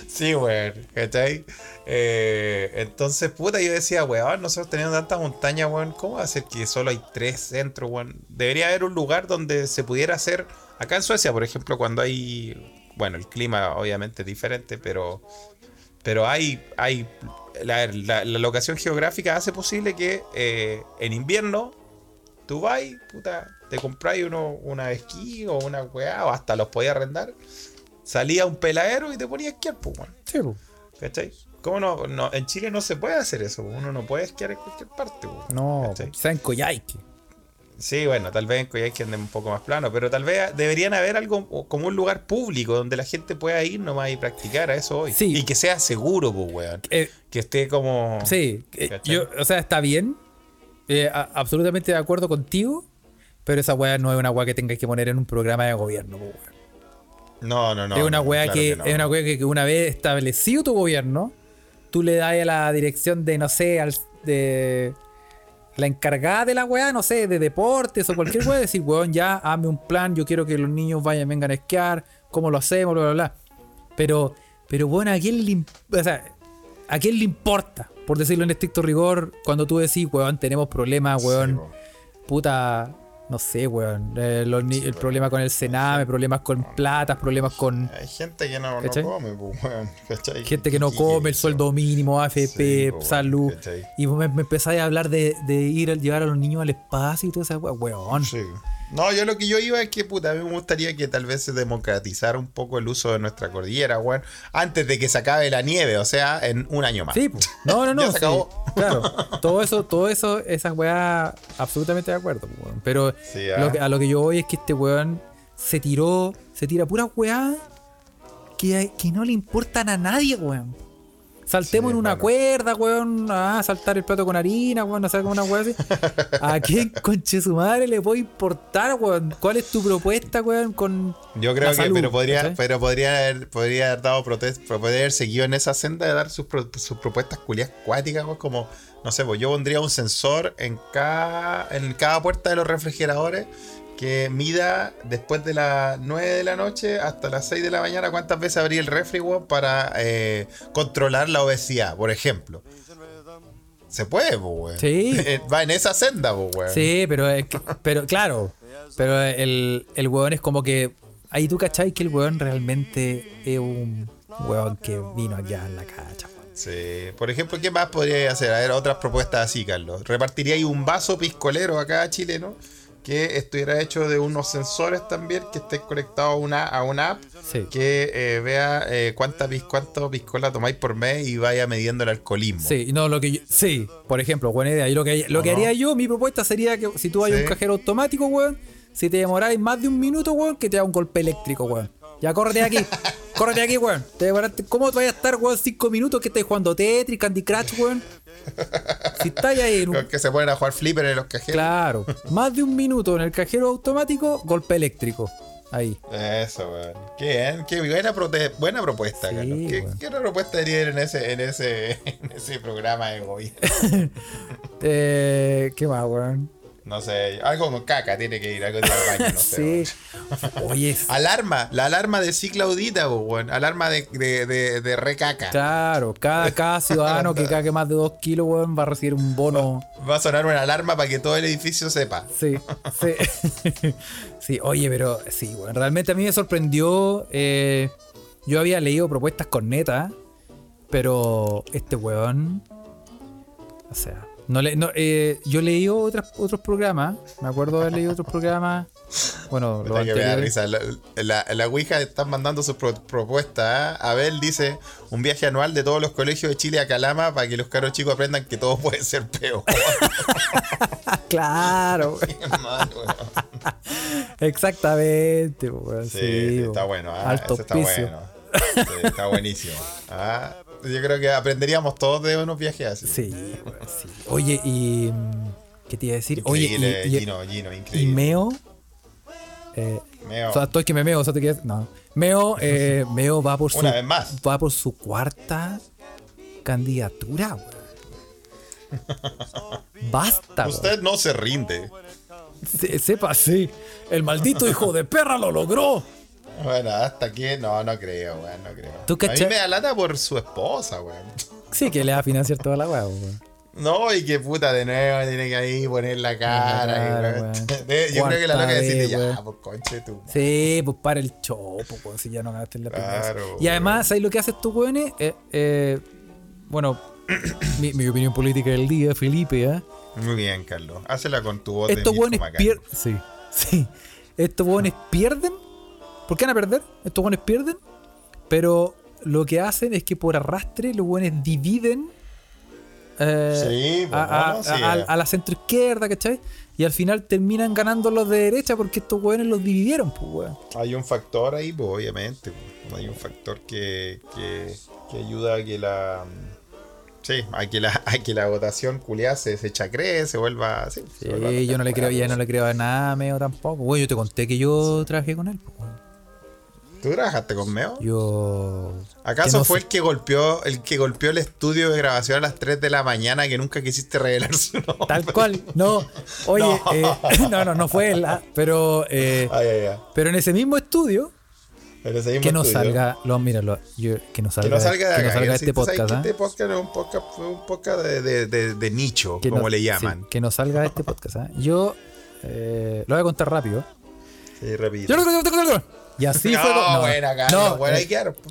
Speaker 4: Sí, weón, ¿cachai? Eh, entonces, puta, yo decía, weón, nosotros teniendo tanta montaña, weón, ¿cómo va a ser que solo hay tres centros, weón? Debería haber un lugar donde se pudiera hacer, acá en Suecia, por ejemplo, cuando hay, bueno, el clima obviamente es diferente, pero, pero hay, hay, la, la- la locación geográfica hace posible que eh, en invierno tú vas, puta, te compráis uno, una esquí o una weá, o hasta los podías arrendar, salía un peladero y te ponías a esquiar, pues.
Speaker 2: Sí, po.
Speaker 4: ¿Cachai? ¿Cómo no, no? En Chile no se puede hacer eso. Uno no puede esquiar en cualquier parte. po,
Speaker 2: No,
Speaker 4: ¿cachai?
Speaker 2: quizá en Coyhaique.
Speaker 4: Sí, bueno, tal vez en Coyhaique anden un poco más plano, pero tal vez deberían haber algo como un lugar público donde la gente pueda ir nomás y practicar a eso hoy.
Speaker 2: Sí.
Speaker 4: Y que sea seguro, pues, weón.
Speaker 2: Eh,
Speaker 4: Que esté como.
Speaker 2: sí, eh, yo, o sea, está bien. eh, a- absolutamente de acuerdo contigo. Pero esa weá no es una weá que tengas que poner en un programa de gobierno, po, weón.
Speaker 4: No, no, no.
Speaker 2: es una weá
Speaker 4: claro
Speaker 2: que,
Speaker 4: no.
Speaker 2: es una weá que, que una vez establecido tu gobierno, tú le das a la dirección de, no sé, al, de la encargada de la weá, no sé, de deportes o cualquier weá, decir, weón, ya, hazme un plan, yo quiero que los niños vayan, vengan a esquiar, cómo lo hacemos, bla, bla, bla. Pero, pero bueno, ¿a quién le, o sea, ¿a quién le importa? Por decirlo en estricto rigor, cuando tú decís, weón, tenemos problemas, weón,
Speaker 4: Sí,
Speaker 2: puta, no sé, weón, eh, los ni- el problema con el Sename, problemas con platas, problemas con
Speaker 4: Hay gente que no, no come, pues, weón. ¿cachai?
Speaker 2: gente que no come, el sueldo mínimo, AFP,
Speaker 4: Sí, po,
Speaker 2: salud.
Speaker 4: ¿cachai?
Speaker 2: Y me, me empezáis a hablar de, de ir a llevar a los niños al espacio y todo eso, weón.
Speaker 4: Sí. No, yo lo que yo iba es que, puta, a mí me gustaría que tal vez se democratizara un poco el uso de nuestra cordillera, weón, antes de que se acabe la nieve, o sea, en un año más.
Speaker 2: Sí, no, no, <laughs> no.
Speaker 4: Ya se
Speaker 2: sí.
Speaker 4: acabó.
Speaker 2: Claro, <laughs> todo eso, todo eso, esas weas, absolutamente de acuerdo, weón. Pero
Speaker 4: Sí, ah.
Speaker 2: lo que- a lo que yo voy es que este weón se tiró, se tira puras weas que, que no le importan a nadie, weón. Saltemos
Speaker 4: Sí,
Speaker 2: en una cuerda, weón. Ah, saltar el plato con harina, weón. No sé, como una wea así. ¿A quién, <laughs> conche su madre, le puede importar, weón? ¿Cuál es tu propuesta, weón? Con
Speaker 4: Yo creo
Speaker 2: la
Speaker 4: que,
Speaker 2: salud,
Speaker 4: pero podría, pero podría haber, podría haber dado protesta, podría haber seguido en esa senda de dar sus, pro- sus propuestas culias cuáticas, weón, como, no sé, pues yo pondría un sensor en cada, en cada puerta de los refrigeradores que mida después de las 9 de la noche hasta las 6 de la mañana cuántas veces abrí el refri, weón, para eh, controlar la obesidad, por ejemplo. Se puede, pues, weón.
Speaker 2: Sí. <laughs>
Speaker 4: Va en esa senda, pues, weón.
Speaker 2: Sí, pero es que- pero claro, pero el, el weón es como que ahí tú cachai que el weón realmente es un weón que vino aquí a la cacha.
Speaker 4: Sí. Por ejemplo, ¿qué más podría hacer? A ver, otras propuestas así, Carlos. ¿Repartiría ahí un vaso piscolero acá chileno? Que estuviera hecho de unos sensores también, que esté conectado a una, a una app,
Speaker 2: Sí.
Speaker 4: que eh, vea eh, cuánta, pis- cuánto piscola tomáis por mes y vaya midiendo el alcoholismo.
Speaker 2: Sí, no, lo que yo- sí, por ejemplo, buena idea. Y lo que, lo que haría yo, mi propuesta sería que si tú hay
Speaker 4: Sí.
Speaker 2: un cajero automático, weón, si te demoráis más de un minuto, weón, que te da un golpe eléctrico, weón. Ya, córrete de aquí. córrete de aquí, weón. ¿Cómo te vayas a estar, weón, cinco minutos que estés jugando Tetris, Candy Crush, weón? Si estáis ahí en un-
Speaker 4: Los que se ponen a jugar flipper en los cajeros.
Speaker 2: Claro. <laughs> Más de un minuto en el cajero automático, golpe eléctrico. Ahí.
Speaker 4: Eso, weón. Qué bien, qué buena, buena propuesta,
Speaker 2: Sí,
Speaker 4: Carlos. ¿Qué, qué otra propuesta haría en ese, en ese, <laughs> en ese programa de gobierno? <laughs>
Speaker 2: Eh, ¿Qué más, weón?
Speaker 4: No sé, algo con caca tiene que ir, algo de ir al baño, no sé.
Speaker 2: sí. Oye, <laughs>
Speaker 4: Alarma, la alarma de sí Claudita, weón. Alarma de, de, de, de recaca.
Speaker 2: claro, cada, cada <laughs> ciudadano que cague más de dos kilos, weón, va a recibir un bono.
Speaker 4: Va a sonar una alarma para que todo el edificio sepa.
Speaker 2: Sí, sí. <laughs> sí, oye, pero sí, weón. Realmente a mí me sorprendió. eh, yo había leído propuestas con neta, pero este weón. O sea, no le, no, eh, yo leí otras, otros programas. Me acuerdo haber leído otros programas. Bueno, <laughs>
Speaker 4: Puta que me risa. La, la, la Ouija están mandando sus pro- propuestas. ¿ah? Abel dice un viaje anual de todos los colegios de Chile a Calama para que los caros chicos aprendan que todo puede ser peor. <laughs> <laughs>
Speaker 2: Claro,
Speaker 4: mal,
Speaker 2: exactamente, weón.
Speaker 4: Sí, está bueno. ah,
Speaker 2: Alto
Speaker 4: está bueno. Sí, está buenísimo. Ah, yo creo que aprenderíamos todos de unos viajes así.
Speaker 2: Sí, sí. Oye, y. mm, ¿Qué te iba a decir? Oye,
Speaker 4: Increíble,
Speaker 2: y, y-
Speaker 4: Gino, Gino,
Speaker 2: y
Speaker 4: increíble.
Speaker 2: Meo. eh,
Speaker 4: Meo.
Speaker 2: O sea, estoy que me meo, o sea, te. No. Meo, eh, <laughs> Meo va por su.
Speaker 4: Una vez más.
Speaker 2: Va por su cuarta candidatura, weón. <laughs> Basta.
Speaker 4: Usted no se rinde.
Speaker 2: Se- sepa, sí. El maldito hijo de perra lo logró.
Speaker 4: Bueno, hasta aquí no, no creo, weón, no creo.
Speaker 2: ¿Tú
Speaker 4: A mí me da lata por su esposa, weón. <laughs>
Speaker 2: Sí, que le va a financiar toda la weá, weón.
Speaker 4: No, y que puta de nuevo tiene que ahí poner la cara. Y, weón.
Speaker 2: weón. <laughs>
Speaker 4: Yo creo que la loca decirle
Speaker 2: vez,
Speaker 4: ya,
Speaker 2: weón.
Speaker 4: pues conche tú.
Speaker 2: Sí, pues para el chopo, pues, si ya no ganaste en la primera.
Speaker 4: Claro,
Speaker 2: Y además, ¿sabes lo que hace estos weones? Eh, eh, bueno, mi, mi opinión política del día, Felipe, ¿eh?
Speaker 4: Muy bien, Carlos. Hácela con tu voz
Speaker 2: Estos
Speaker 4: de
Speaker 2: weones pierden. Sí, <laughs> sí. Estos weones pierden. ¿Por qué van a perder? Estos weones pierden. Pero lo que hacen es que por arrastre los weones dividen. eh,
Speaker 4: Sí, pues,
Speaker 2: a, a-
Speaker 4: no, sí,
Speaker 2: a-
Speaker 4: eh.
Speaker 2: a la centro izquierda, ¿cachai? Y al final terminan ganando los de derecha porque estos weones los dividieron, pues, weón.
Speaker 4: Hay un factor ahí, pues, obviamente. pues. Hay un factor que, que, que ayuda a que la. Sí, a que la, <laughs> a que la votación culiada se, se chacree, se vuelva. Sí, se vuelva
Speaker 2: Sí, yo no le creo, ya no le creo a nada, Meo tampoco. Bueno, yo te conté que yo trabajé con él. pues.
Speaker 4: ¿Tú trabajaste con Meo?
Speaker 2: Yo.
Speaker 4: ¿Acaso
Speaker 2: no
Speaker 4: fue
Speaker 2: sé-
Speaker 4: el que golpeó el que golpeó el estudio de grabación a las 3 de la mañana que nunca quisiste revelar su nombre?
Speaker 2: Tal cual, no. Oye, <laughs>
Speaker 4: No.
Speaker 2: eh, <laughs> no, no, no fue él, ah, pero. eh, pero en ese mismo estudio,
Speaker 4: Pero ese mismo
Speaker 2: que no
Speaker 4: estudio.
Speaker 2: salga. Lo, yo- que no
Speaker 4: Que
Speaker 2: salga,
Speaker 4: no salga de
Speaker 2: que no
Speaker 4: acá.
Speaker 2: salga
Speaker 4: que
Speaker 2: este
Speaker 4: tú sabes
Speaker 2: podcast, ¿ah?
Speaker 4: Este podcast es un podcast, un podcast de, de- de- de nicho,
Speaker 2: Que
Speaker 4: como le
Speaker 2: sí,
Speaker 4: llaman.
Speaker 2: que no salga de este podcast. ¿ah? Yo eh, lo voy a contar rápido.
Speaker 4: Sí, repito.
Speaker 2: Yo lo- Y así
Speaker 4: no,
Speaker 2: fue. como- no,
Speaker 4: buena, Carlos,
Speaker 2: no,
Speaker 4: buena,
Speaker 2: eh,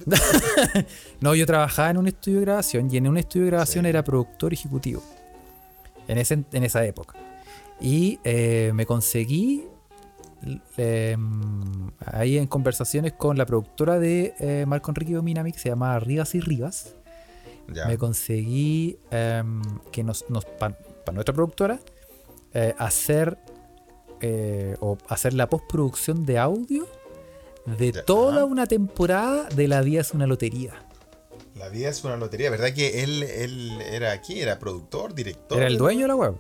Speaker 2: <laughs> No, yo trabajaba en un estudio de grabación y en un estudio de grabación
Speaker 4: Sí.
Speaker 2: era productor ejecutivo. En, ese, en esa época. Y eh, me conseguí eh, ahí en conversaciones con la productora de eh, Marco Enrique Dominami, que se llamaba Rivas y Rivas.
Speaker 4: Ya.
Speaker 2: Me conseguí em, que nos, para nuestra productora hacer o hacer la postproducción de audio de
Speaker 4: Ya.
Speaker 2: toda una temporada de La Vida es una lotería.
Speaker 4: La vida es una lotería, ¿verdad que él, él era aquí? ¿Era productor, director?
Speaker 2: Era el dueño de la web.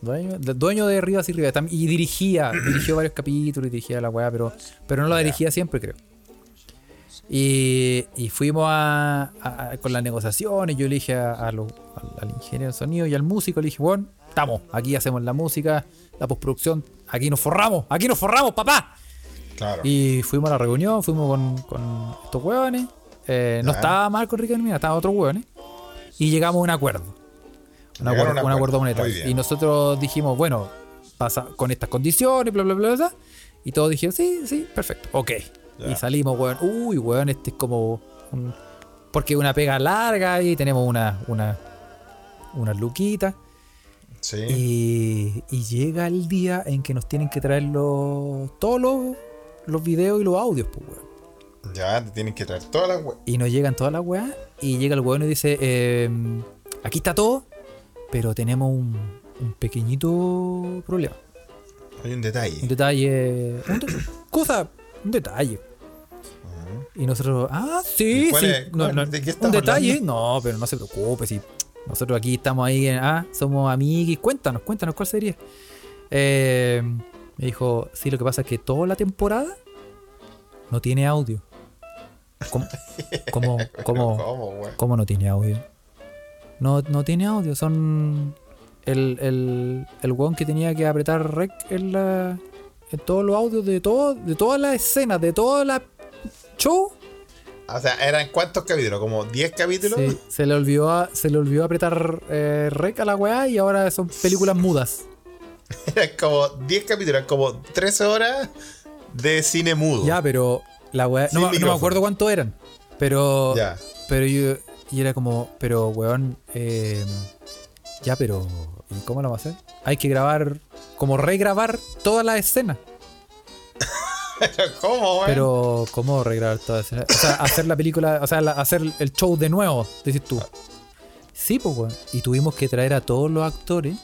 Speaker 2: Dueño, dueño de Rivas y Rivas. Y dirigía, <clears throat> dirigió varios capítulos y dirigía la weá, pero, pero no la
Speaker 4: Ya.
Speaker 2: dirigía siempre, creo. Y, y fuimos a, con las negociaciones. Yo le dije a, lo- al, al ingeniero de sonido y al músico, le dije, bueno, estamos, aquí hacemos la música, la postproducción, aquí nos forramos, aquí nos forramos, papá.
Speaker 4: Claro.
Speaker 2: Y fuimos a la reunión, fuimos con, con estos hueones. Eh, no estaba Marco Enrique Mina, estaban otros hueones. Y llegamos a un acuerdo. Un acuerdo,
Speaker 4: un
Speaker 2: acuerdo
Speaker 4: acuerdo,
Speaker 2: monetario. Y nosotros dijimos, bueno, pasa con estas condiciones, bla, bla, bla, bla. Y todos dijeron, sí, sí, perfecto, ok.
Speaker 4: Ya.
Speaker 2: Y salimos, weón. Uy, weón, este es como un, Porque una pega larga y tenemos una, una, una luquita.
Speaker 4: Sí.
Speaker 2: Y, y llega el día en que nos tienen que traer los, todos los, los videos y los audios, pues, weón.
Speaker 4: Ya, te tienen que traer todas las weas.
Speaker 2: Y nos llegan todas las weas. Y llega el weón y dice: eh, Aquí está todo, pero tenemos un, un pequeñito problema.
Speaker 4: Hay un
Speaker 2: Un
Speaker 4: detalle.
Speaker 2: detalle. un de- cosa, un detalle. Y nosotros, ah, sí,
Speaker 4: ¿Y cuál
Speaker 2: sí.
Speaker 4: es?
Speaker 2: no, no,
Speaker 4: ¿De qué
Speaker 2: un detalle.
Speaker 4: hablando?
Speaker 2: No, pero no se preocupe. Si nosotros aquí estamos ahí, en, ah, somos amigos. Cuéntanos, cuéntanos, ¿cuál sería? Eh, me dijo, sí, lo que pasa es que toda la temporada no tiene audio. <laughs> ¿Cómo? ¿Cómo? Cómo,
Speaker 4: ¿Cómo,
Speaker 2: no tiene audio? No, no tiene audio, son el, el, el weón que tenía que apretar rec en, la, en todos los audios de, todo, de todas las escenas, de toda la show.
Speaker 4: O sea, ¿eran cuántos capítulos? ¿Como 10 capítulos?
Speaker 2: Sí, se le olvidó a- se le olvidó apretar eh, rec a la weá y ahora son películas mudas. <laughs>
Speaker 4: Eran como 10 capítulos, eran como 13 horas de cine mudo.
Speaker 2: Ya, pero la weá. No, me- no me
Speaker 4: micrófono.
Speaker 2: acuerdo cuánto eran. Pero.
Speaker 4: Ya.
Speaker 2: Pero yo. Y era como, pero weón, eh, ya, pero ¿y cómo lo vamos a hacer? Hay que grabar, como regrabar todas las escenas. <laughs>
Speaker 4: ¿Cómo, weón?
Speaker 2: Pero, ¿cómo regrabar todas las escenas? O sea, hacer la película, o sea, la- hacer el show de nuevo, decís tú. Sí, pues, weón. Y tuvimos que traer a todos los actores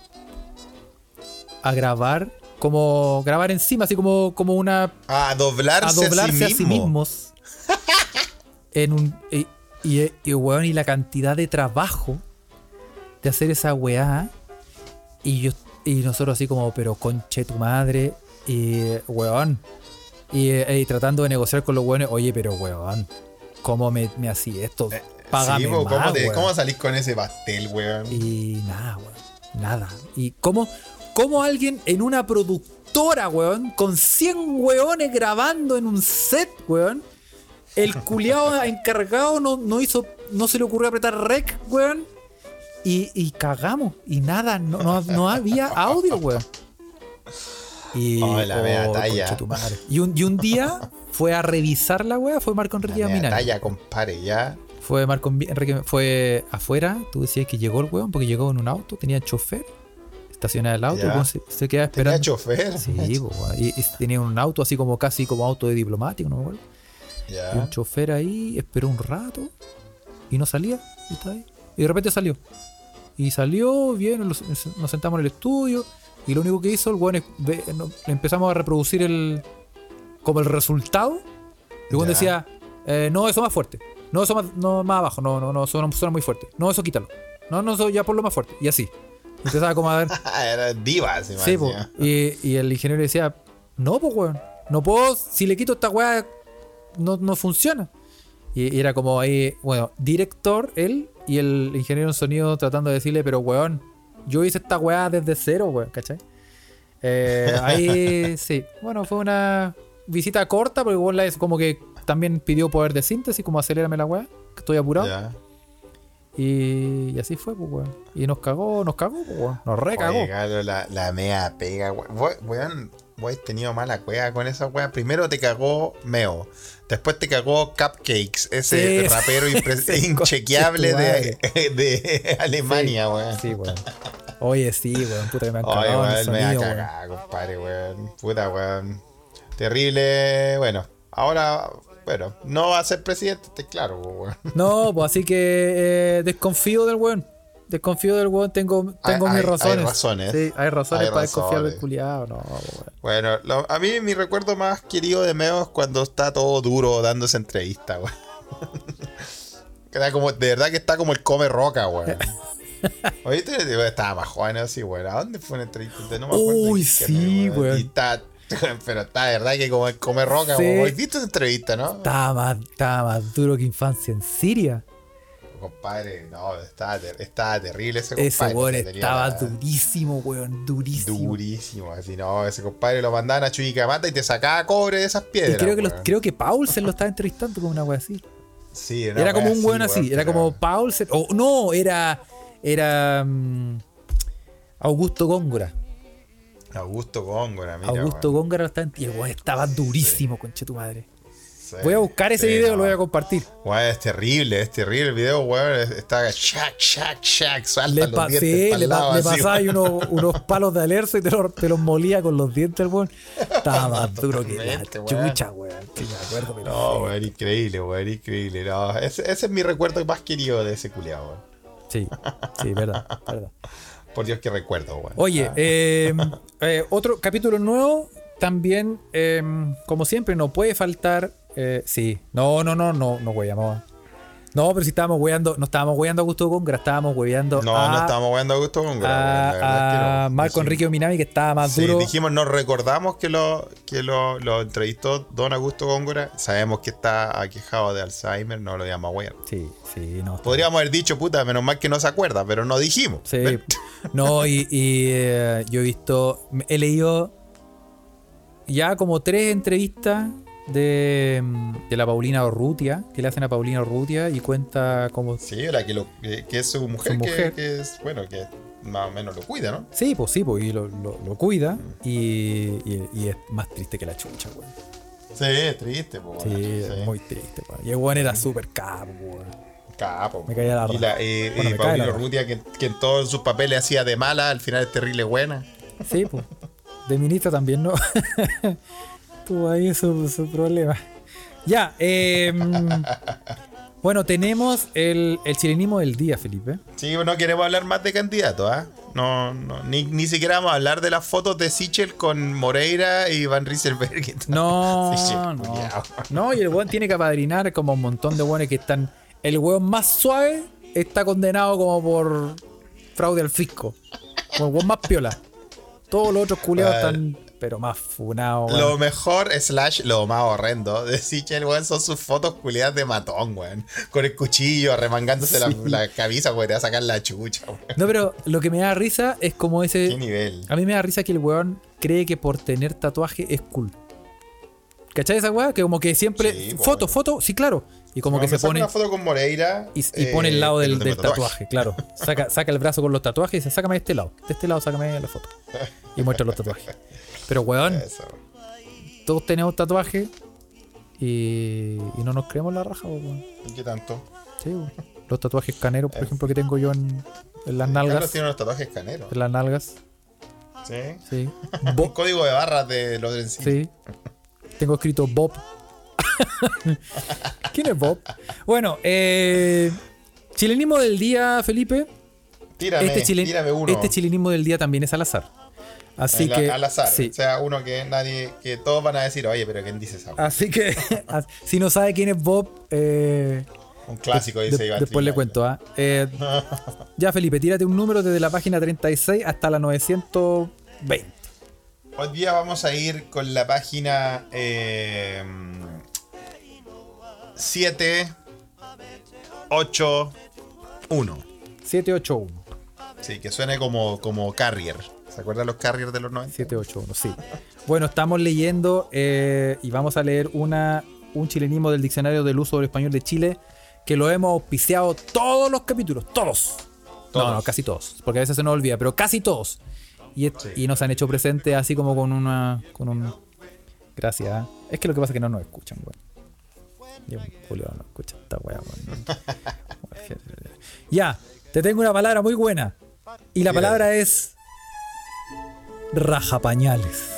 Speaker 2: a grabar, como grabar encima, así como, como una
Speaker 4: A doblarse,
Speaker 2: a doblarse
Speaker 4: a sí, mismo.
Speaker 2: mismos <laughs> en un y, y, y, weón, y la cantidad de trabajo de hacer esa weá y yo y nosotros así como pero conche tu madre y weón y, eh, y tratando de negociar con los weones oye pero weón cómo me, me hacía esto págame
Speaker 4: Eh, Sí, po, ¿cómo,
Speaker 2: más,
Speaker 4: te-
Speaker 2: weón".
Speaker 4: ¿Cómo salís con ese pastel, weón?
Speaker 2: Y nada, weón. Nada. ¿Y cómo, cómo alguien en una productora, weón, con 100 weones grabando en un set, weón, el <laughs> culiado encargado no, no hizo, no se le ocurrió apretar rec, weón, y, y cagamos. Y nada, no, no, no había audio, weón. Y,
Speaker 4: Oh, la mea talla.
Speaker 2: y, un, y un día fue a revisar la weá, fue Marco Enrique Minami.
Speaker 4: talla, compadre, ya.
Speaker 2: Fue Marco Enrique, fue afuera, tú decías que llegó el weón porque llegó en un auto, tenía chofer, estacionaba el auto, weón se, se quedaba
Speaker 4: Tenía
Speaker 2: esperando.
Speaker 4: chofer.
Speaker 2: Sí, weón, y, y tenía un auto así como casi como auto de diplomático, no me acuerdo. Y un chofer ahí esperó un rato y no salía, y, estaba ahí. y de repente salió. Y salió, bien, nos, sentamos en el estudio y lo único que hizo el weón es, ve- no- empezamos a reproducir el como el resultado. Y el decía, eh, no, eso más fuerte. No, eso más, no, más abajo. No, no, no, eso no suena muy fuerte. No, eso quítalo. No, no, eso ya por lo más fuerte. Y así. Empezaba como a ver. <laughs>
Speaker 4: Era diva,
Speaker 2: Sí, po. Y, y el ingeniero decía, no, pues, weón. No puedo, si le quito esta weá, no, no funciona. Y, y era como ahí, bueno, director, él y el ingeniero en sonido tratando de decirle, pero weón, yo hice esta weá desde cero, weón, ¿cachai? Eh, <laughs> ahí sí, bueno, fue una visita corta, porque igual la es como que también pidió poder de síntesis, como acelérame la weá, que estoy apurado.
Speaker 4: Ya.
Speaker 2: Y, y así fue, pues, weón. Y nos cagó, nos cagó, pues, weón. Nos recagó.
Speaker 4: Oye, Galo, la, la mea pega, we- we- weón. Vos has tenido mala cueva con esa weá. Primero te cagó Meo. Después te cagó Cupcakes, ese
Speaker 2: Sí,
Speaker 4: rapero <laughs>
Speaker 2: ese
Speaker 4: inchequeable de, Alemania, weón.
Speaker 2: Sí, weón. Oye, sí, weón. Puta que me han
Speaker 4: Oye,
Speaker 2: cagado el
Speaker 4: weón, me
Speaker 2: weón.
Speaker 4: cagada, compadre, weón. Puta, weón. Terrible. Bueno, ahora, bueno, no va a ser presidente, estoy claro, weón. <laughs>
Speaker 2: No, pues así que eh, desconfío del weón. Desconfío del weón, tengo, tengo
Speaker 4: Hay-
Speaker 2: mis
Speaker 4: hay-
Speaker 2: razones.
Speaker 4: hay razones.
Speaker 2: Sí, hay razones
Speaker 4: Hay
Speaker 2: para desconfiar del culiado. No, weón.
Speaker 4: Bueno, lo- a mí mi recuerdo más querido de Meo es cuando está todo duro dando esa entrevista, weón. <laughs> Como, de verdad que está como el come roca, weón. <laughs> Oíste, estaba más joven así, weón. ¿A dónde fue una entrevista? No me acuerdo.
Speaker 2: Uy, sí, weón.
Speaker 4: Y está, <laughs> pero está verdad que como come roca,
Speaker 2: Sí.
Speaker 4: weón. ¿Viste esa entrevista, no?
Speaker 2: Estaba más, estaba más duro que infancia en Siria.
Speaker 4: Compadre, no, estaba, estaba terrible ese compadre.
Speaker 2: Ese weón estaba
Speaker 4: la-
Speaker 2: durísimo, weón. Durísimo.
Speaker 4: Durísimo, así no, ese compadre lo mandaban a Chuquicamata y te sacaba cobre de esas
Speaker 2: Y
Speaker 4: piedras.
Speaker 2: creo que, los- creo que Paul se lo estaba entrevistando como una wea así.
Speaker 4: Sí,
Speaker 2: Era como un weón así. Era como Paul. se- O no, era. Era. mm, Augusto Góngora.
Speaker 4: Augusto Góngora, mira.
Speaker 2: Augusto
Speaker 4: weón.
Speaker 2: Góngora estaba en- estaba durísimo, conche tu madre.
Speaker 4: Sí,
Speaker 2: Voy a buscar ese
Speaker 4: sí,
Speaker 2: video y
Speaker 4: no.
Speaker 2: lo voy a compartir.
Speaker 4: Weón, es terrible, es terrible el video, weón. es- Está shack, shack, shack, salta
Speaker 2: Le,
Speaker 4: los
Speaker 2: pa-
Speaker 4: dientes
Speaker 2: sí, le, pa- pasaba ahí unos, unos palos de alerzo y te, lo- te los molía con los dientes, weón. Estaba <laughs> más duro que la chucha, weón. Sí, me acuerdo, pero
Speaker 4: No,
Speaker 2: sí.
Speaker 4: weón, increíble, weón, increíble. No, ese, ese es mi recuerdo más querido de ese culiado, weón.
Speaker 2: Sí, sí, verdad, verdad. <laughs>
Speaker 4: Por Dios que recuerdo.
Speaker 2: Oye,
Speaker 4: Ah,
Speaker 2: eh, <laughs> eh, otro capítulo nuevo, también, eh, como siempre, no puede faltar. eh, sí, no, no, no, no, no weyamos. No, pero si estábamos weyando, no estábamos weyando a Gusto Congra, estábamos weyando
Speaker 4: no,
Speaker 2: a,
Speaker 4: no estamos jugando a gusto con
Speaker 2: a, a Marco Enrique Ominami, que estaba más
Speaker 4: Sí,
Speaker 2: duro.
Speaker 4: dijimos, nos recordamos que lo, que lo, lo entrevistó Don Augusto Góngora. Sabemos que está aquejado de Alzheimer, no lo llama weón.
Speaker 2: Sí, sí, no.
Speaker 4: Podríamos haber dicho, puta, menos mal que no se acuerda, pero no dijimos.
Speaker 2: Sí. <laughs> No, y, y, eh, yo he visto, he leído ya como tres entrevistas de, mm, de la Paulina Orrutia, que le hacen a Paulina Orrutia y cuenta cómo...
Speaker 4: Sí, la que, lo, que, que es su mujer,
Speaker 2: Su mujer.
Speaker 4: Que, es, bueno, que más o menos lo cuida, ¿no?
Speaker 2: Sí, pues sí, pues y lo, lo- lo cuida y, y- y es más triste que la chucha, weón.
Speaker 4: Sí, es triste, pues.
Speaker 2: Sí, es muy triste, weón. Y el weón era súper capo, weón.
Speaker 4: Capo.
Speaker 2: Me caía la
Speaker 4: Y, la,
Speaker 2: Bueno, cae
Speaker 4: Paulina
Speaker 2: la.
Speaker 4: Urrutia, que, que en todos sus papeles hacía de mala, al final es terrible buena.
Speaker 2: Sí, pues. De ministra también, ¿no? <laughs> Tuvo ahí su, su problema. Ya, eh, bueno, tenemos el, el chilenismo del día, Felipe.
Speaker 4: Sí, no queremos hablar más de candidatos, ¿ah? No, no, ni, ni siquiera vamos a hablar de las fotos de Sichel con Moreira y Van Rieselberg. <laughs>
Speaker 2: No, no.
Speaker 4: culiao.
Speaker 2: No, y el weón tiene que apadrinar como un montón de weones que están. El weón más suave está condenado como por fraude al fisco. Como el weón más piola. Todos los otros culiados
Speaker 4: Vale.
Speaker 2: están, pero más funados. weón.
Speaker 4: Lo mejor, slash, lo más horrendo <laughs> de Sichel, weón, son sus fotos culiadas de matón, weón. Con el cuchillo, arremangándose la,
Speaker 2: Sí.
Speaker 4: la camisa, weón, te va a sacar la chucha, weón.
Speaker 2: No, pero lo que me da risa es como ese.
Speaker 4: ¿Qué nivel?
Speaker 2: A mí me da risa que el weón cree que por tener tatuaje es cool. ¿Cachai esa weá? Que como que siempre.
Speaker 4: Sí,
Speaker 2: foto, foto, sí, claro. Y como que se pone.
Speaker 4: una foto con Moreira.
Speaker 2: Y, y
Speaker 4: eh,
Speaker 2: pone el lado del, tatuaje, claro. Saca, saca el brazo con los tatuajes y dice, sácame de este lado. De este lado, sácame la foto. Y muestra los tatuajes. Pero weón,
Speaker 4: Eso.
Speaker 2: todos tenemos tatuajes y, y no nos creemos la raja, weón.
Speaker 4: ¿Y ¿Qué tanto?
Speaker 2: Sí, weón. Los tatuajes caneros, por ejemplo, que tengo yo en, en las
Speaker 4: Carlos
Speaker 2: nalgas.
Speaker 4: tiene unos tatuajes caneros.
Speaker 2: En las nalgas.
Speaker 4: Sí.
Speaker 2: Sí. <laughs>
Speaker 4: Un código de barras de los del
Speaker 2: Sí. Tengo escrito Bob. <laughs> ¿Quién es Bob? Bueno, eh, chilenismo del día, Felipe.
Speaker 4: Tírame,
Speaker 2: Este, chilen-
Speaker 4: tírame uno.
Speaker 2: este chilenismo del día también es al azar. Así
Speaker 4: Al-
Speaker 2: que.
Speaker 4: al azar.
Speaker 2: Sí.
Speaker 4: O sea, uno que nadie, que todos van a decir, oye, pero ¿quién dice esa?
Speaker 2: Así que, <laughs> si no sabe quién es Bob, eh,
Speaker 4: Un clásico,
Speaker 2: de-
Speaker 4: dice Iván
Speaker 2: después le cuento. ¿ah? Eh, <laughs> ya, Felipe, tírate un número desde la página 36 hasta la 920.
Speaker 4: Hoy día vamos a ir con la página eh, 7, 8, 1.
Speaker 2: 781.
Speaker 4: Sí, que suene como, como carrier. ¿Se acuerdan los carriers de los 90?
Speaker 2: 781, sí. Bueno, estamos leyendo eh, y vamos a leer una, un chilenismo del Diccionario del Uso del Español de Chile que lo hemos auspiciado todos los capítulos, todos.
Speaker 4: Todos.
Speaker 2: No, no, casi todos, porque a veces se nos olvida, pero casi todos. Y,
Speaker 4: Sí.
Speaker 2: y nos han hecho presente así como con una. con un. Gracias. ¿eh? Es que lo que pasa es que no nos escuchan, weón. Yo, Julio, no escucha esta weá, weón. <laughs> ya, te tengo una palabra muy buena. Y la palabra es. Rajapañales.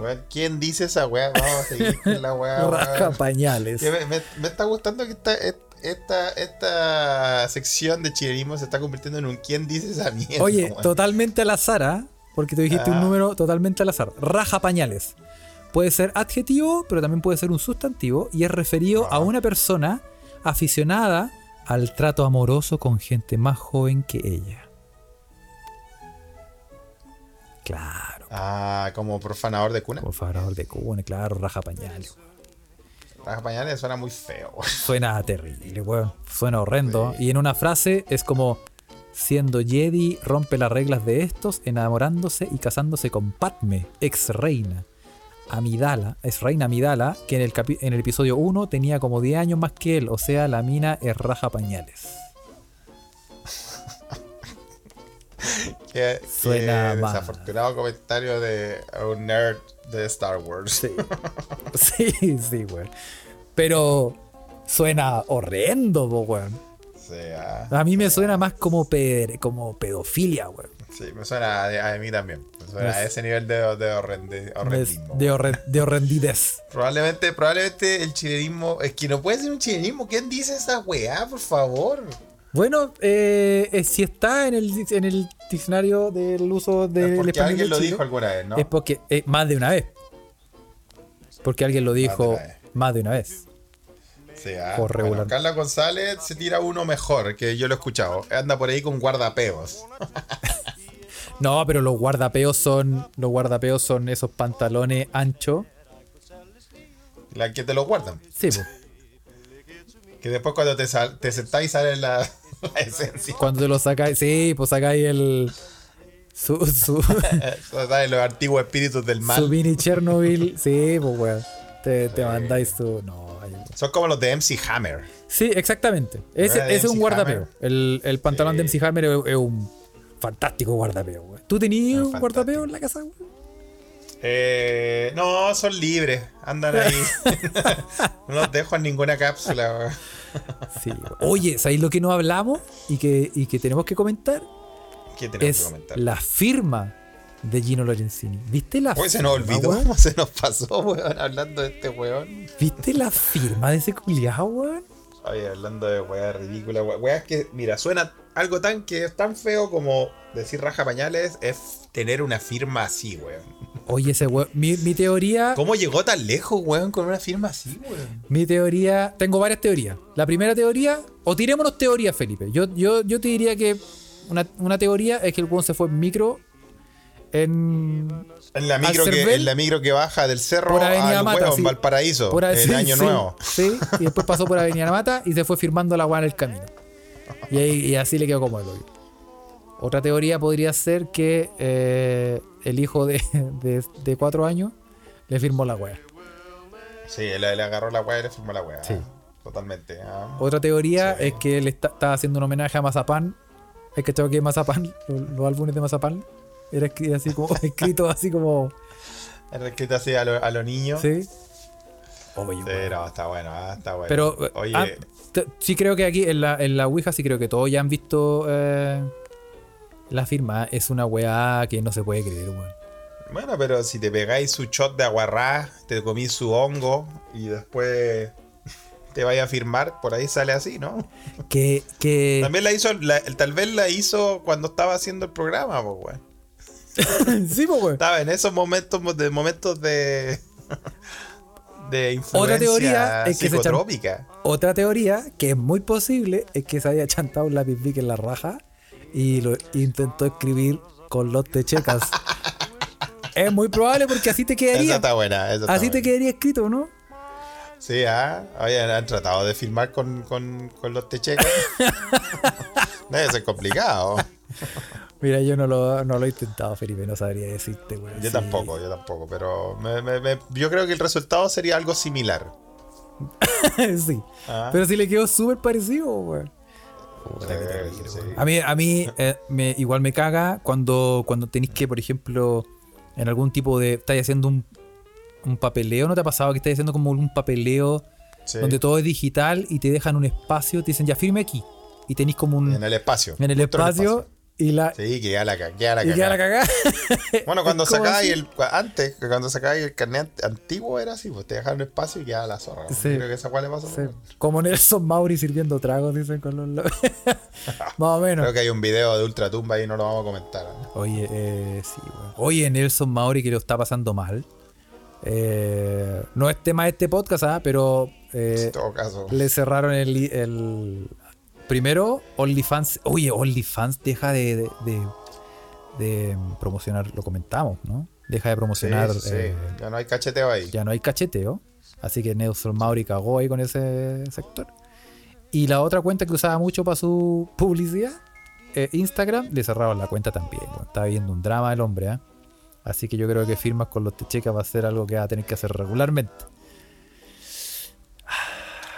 Speaker 4: Weón, ¿Quién dice esa weá? Vamos a seguir con la weá. <laughs>
Speaker 2: Rajapañales.
Speaker 4: Que Me, me- me está gustando que esta, esta, esta sección de chilenismo se está convirtiendo en un ¿Quién dice esa mierda?
Speaker 2: Oye, totalmente al azar, ¿ah? Porque te dijiste un
Speaker 4: Ah.
Speaker 2: número totalmente al azar. Raja pañales. Puede ser adjetivo, pero también puede ser un sustantivo y es referido
Speaker 4: Ah.
Speaker 2: a una persona aficionada al trato amoroso con gente más joven que ella. Claro,
Speaker 4: Ah, como profanador de cuna.
Speaker 2: por favor, de cune, claro, raja pañales.
Speaker 4: Las pañales suena muy feo. <laughs>
Speaker 2: Suena terrible, weón. Suena horrendo. Y en una frase es como: Siendo Jedi, rompe las reglas de estos, enamorándose y casándose con Padme, ex reina. Amidala, es reina Amidala, que en el, en el episodio 1 tenía como 10 años más que él, o sea, la mina es raja pañales. <laughs>
Speaker 4: Qué,
Speaker 2: Suena mal.
Speaker 4: desafortunado comentario de un nerd de Star Wars.
Speaker 2: Sí. <laughs> <laughs> Sí, sí, weón. Pero suena horrendo, weón.
Speaker 4: Sí, ah.
Speaker 2: A mí me suena más como, como pedofilia, weón.
Speaker 4: Sí, me suena a, a mí también. Me suena
Speaker 2: Es-
Speaker 4: a ese nivel de, de, horrendi-
Speaker 2: De,
Speaker 4: horrendismo.
Speaker 2: de, horre- de horrendidez.
Speaker 4: Probablemente, probablemente el chilenismo. Es que no puede ser un chilenismo. ¿Quién dice esa weá, por favor?
Speaker 2: Bueno, eh, eh, si está en el, en el diccionario del uso del
Speaker 4: Es porque
Speaker 2: español
Speaker 4: alguien
Speaker 2: de
Speaker 4: lo dijo alguna vez, ¿no?
Speaker 2: Es porque eh, más de una vez. Porque alguien lo dijo más de una vez.
Speaker 4: Sí, ah. Bueno. Carla González se tira uno mejor, que yo lo he escuchado. Anda por ahí con guardapeos. <laughs>
Speaker 2: No, pero los guardapeos son. Los guardapeos son esos pantalones anchos.
Speaker 4: La que te lo guardan.
Speaker 2: Sí, po.
Speaker 4: Que después cuando te, sal- te sentás sale la, <laughs> la esencia.
Speaker 2: Cuando te lo sacáis. Sí, pues sacáis el. Su, su, <laughs>
Speaker 4: los antiguos espíritus del mal.
Speaker 2: su mini Chernobyl. Sí, pues weón. Te, te mandáis su. No,
Speaker 4: Son como los de MC Hammer.
Speaker 2: Sí, exactamente. Ese,
Speaker 4: ¿Era de
Speaker 2: ese es un guardapeo. El, el pantalón de. MC Hammer es, es un fantástico guardapeo, güey. ¿Tú tenías un guardapeo en la casa, güey?
Speaker 4: Eh, no, son libres. Andan ahí. <laughs> no los dejo en ninguna cápsula.
Speaker 2: Sí. Oye, ¿sabéis lo que no hablamos y que, y que tenemos que comentar?
Speaker 4: ¿Qué tenemos que comentar?
Speaker 2: la firma de Gino Lorenzini. ¿Viste la
Speaker 4: Hoy se nos
Speaker 2: firma,
Speaker 4: olvidó.
Speaker 2: weón? <laughs>
Speaker 4: Se nos pasó, weón, hablando de este weón.
Speaker 2: ¿Viste la firma de ese culiao, weón?
Speaker 4: Oye, hablando de weas ridículas, we- weas que, mira, suena algo tan que es tan feo como decir raja pañales, es tener una firma así, weón.
Speaker 2: Oye, ese weón. Mi, mi teoría.
Speaker 4: ¿Cómo llegó tan lejos, weón, con una firma así, weón?
Speaker 2: Mi teoría, tengo varias teorías. La primera teoría, o tirémonos teorías, Felipe. Yo, yo, yo te diría que una, una teoría es que el weón se fue en micro en.
Speaker 4: En la micro, que, en la micro que baja del cerro
Speaker 2: por Avenida
Speaker 4: al
Speaker 2: Mata,
Speaker 4: huevo,
Speaker 2: sí.
Speaker 4: en Valparaíso,
Speaker 2: por
Speaker 4: en
Speaker 2: sí,
Speaker 4: Año
Speaker 2: sí,
Speaker 4: Nuevo.
Speaker 2: Sí, y después pasó por Avenida Mata y se fue firmando la weá en el camino. Y, ahí, y así le quedó como el hoyo. Otra teoría podría ser que eh, el hijo de, de, de cuatro años le firmó la weá.
Speaker 4: Sí, él le agarró la wea y le firmó la wea.
Speaker 2: Sí.
Speaker 4: Totalmente. ah.
Speaker 2: Otra teoría es que él está, haciendo un homenaje a Mazapán. Es que tengo que Mazapán, los, los álbumes de Mazapán. Era escrito así como, <laughs> escrito así como.
Speaker 4: Era escrito así a los a los niños.
Speaker 2: Sí. Oye,
Speaker 4: Sí,
Speaker 2: weón.
Speaker 4: no, está bueno, ah, está bueno.
Speaker 2: Pero
Speaker 4: Oye,
Speaker 2: ah, sí creo que aquí en la, en la Ouija sí creo que todos ya han visto eh, la firma. Es una weá que no se puede creer, weón.
Speaker 4: bueno, pero si te pegáis su shot de aguarrá, te comís su hongo y después <laughs> te vaya a firmar, por ahí sale así, ¿no?
Speaker 2: Que, que
Speaker 4: También la hizo, la- tal vez la hizo cuando estaba haciendo el programa, pues, weón. <laughs>
Speaker 2: sí, weón.
Speaker 4: Estaba en esos momentos de momentos de <laughs> de influencia
Speaker 2: teoría es que
Speaker 4: psicotrópica.
Speaker 2: Otra teoría, que es muy posible, es que se haya chantado un lápiz Bic en la raja y lo intentó escribir con los techecas. <laughs> es muy probable porque así te
Speaker 4: Esa
Speaker 2: quedaría.
Speaker 4: está buena. esa está
Speaker 2: Así te quedaría escrito, ¿no?
Speaker 4: Sí, ah, oye, han tratado de filmar con, con, con los techecos. Debe ser complicado.
Speaker 2: Mira, yo no lo, no lo he intentado, Felipe, no sabría decirte, weón.
Speaker 4: Yo
Speaker 2: Sí.
Speaker 4: tampoco, yo tampoco, pero me- me- me- yo creo que el resultado sería algo similar. <laughs>
Speaker 2: sí.
Speaker 4: Ah.
Speaker 2: Pero si le quedó súper parecido, qué
Speaker 4: Sí.
Speaker 2: A mí, a mí <laughs> eh, me, igual me caga cuando, cuando tenéis que, por ejemplo, en algún tipo de. Estáis haciendo un, un papeleo, ¿no te ha pasado que estáis haciendo como un papeleo
Speaker 4: Sí.
Speaker 2: donde todo es digital y te dejan un espacio, te dicen ya firme aquí? Y tenéis como un.
Speaker 4: En el espacio.
Speaker 2: en el espacio y la.
Speaker 4: Sí, que ya la, queda la
Speaker 2: y. <laughs>
Speaker 4: Bueno, cuando sacáis el. Antes, que cuando sacáis el carnet antiguo era así, pues te dejaron espacio y quedaba la zorra.
Speaker 2: Sí.
Speaker 4: Creo que esa cual le pasó.
Speaker 2: Sí, Como Nelson Mauri sirviendo tragos, dicen con los. lo- <laughs> Más o menos.
Speaker 4: Creo que hay un video de Ultratumba y no lo vamos a comentar. ¿eh?
Speaker 2: Oye, eh, sí, weón. Oye, Nelson Mauri que lo está pasando mal. Eh, no es tema de este podcast, ¿ah? pero eh,
Speaker 4: En todo caso.
Speaker 2: le cerraron el, el- Primero, OnlyFans. Oye, OnlyFans deja de, de, de- de promocionar, lo comentamos, ¿no? Deja de promocionar.
Speaker 4: sí, sí.
Speaker 2: eh,
Speaker 4: Ya no hay cacheteo ahí.
Speaker 2: ya no hay cacheteo. Así que Nelson Mauri cagó ahí con ese sector. Y la otra cuenta que usaba mucho para su publicidad, eh, Instagram, le cerraron la cuenta también. Estaba viendo un drama el hombre, ¿ah? Así que yo creo que firmas con los techecas va a ser algo que va a tener que hacer regularmente.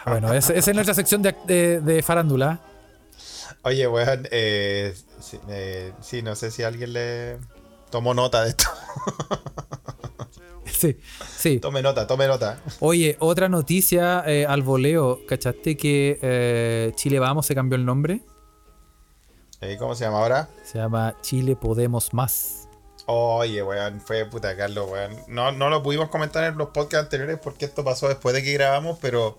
Speaker 2: Bueno, esa es nuestra sección de, de- de farándula.
Speaker 4: Oye, weón, eh, sí, eh, sí, no sé si alguien le tomó nota de esto.
Speaker 2: Sí, sí.
Speaker 4: Tome nota, tome nota.
Speaker 2: Oye, otra noticia eh, al voleo. ¿Cachaste que eh, Chile Vamos se cambió el nombre?
Speaker 4: ¿Cómo se llama ahora?
Speaker 2: Se llama Chile Podemos Más.
Speaker 4: Oye, weón, fue puta Carlos, weón. No, no lo pudimos comentar en los podcasts anteriores porque esto pasó después de que grabamos, pero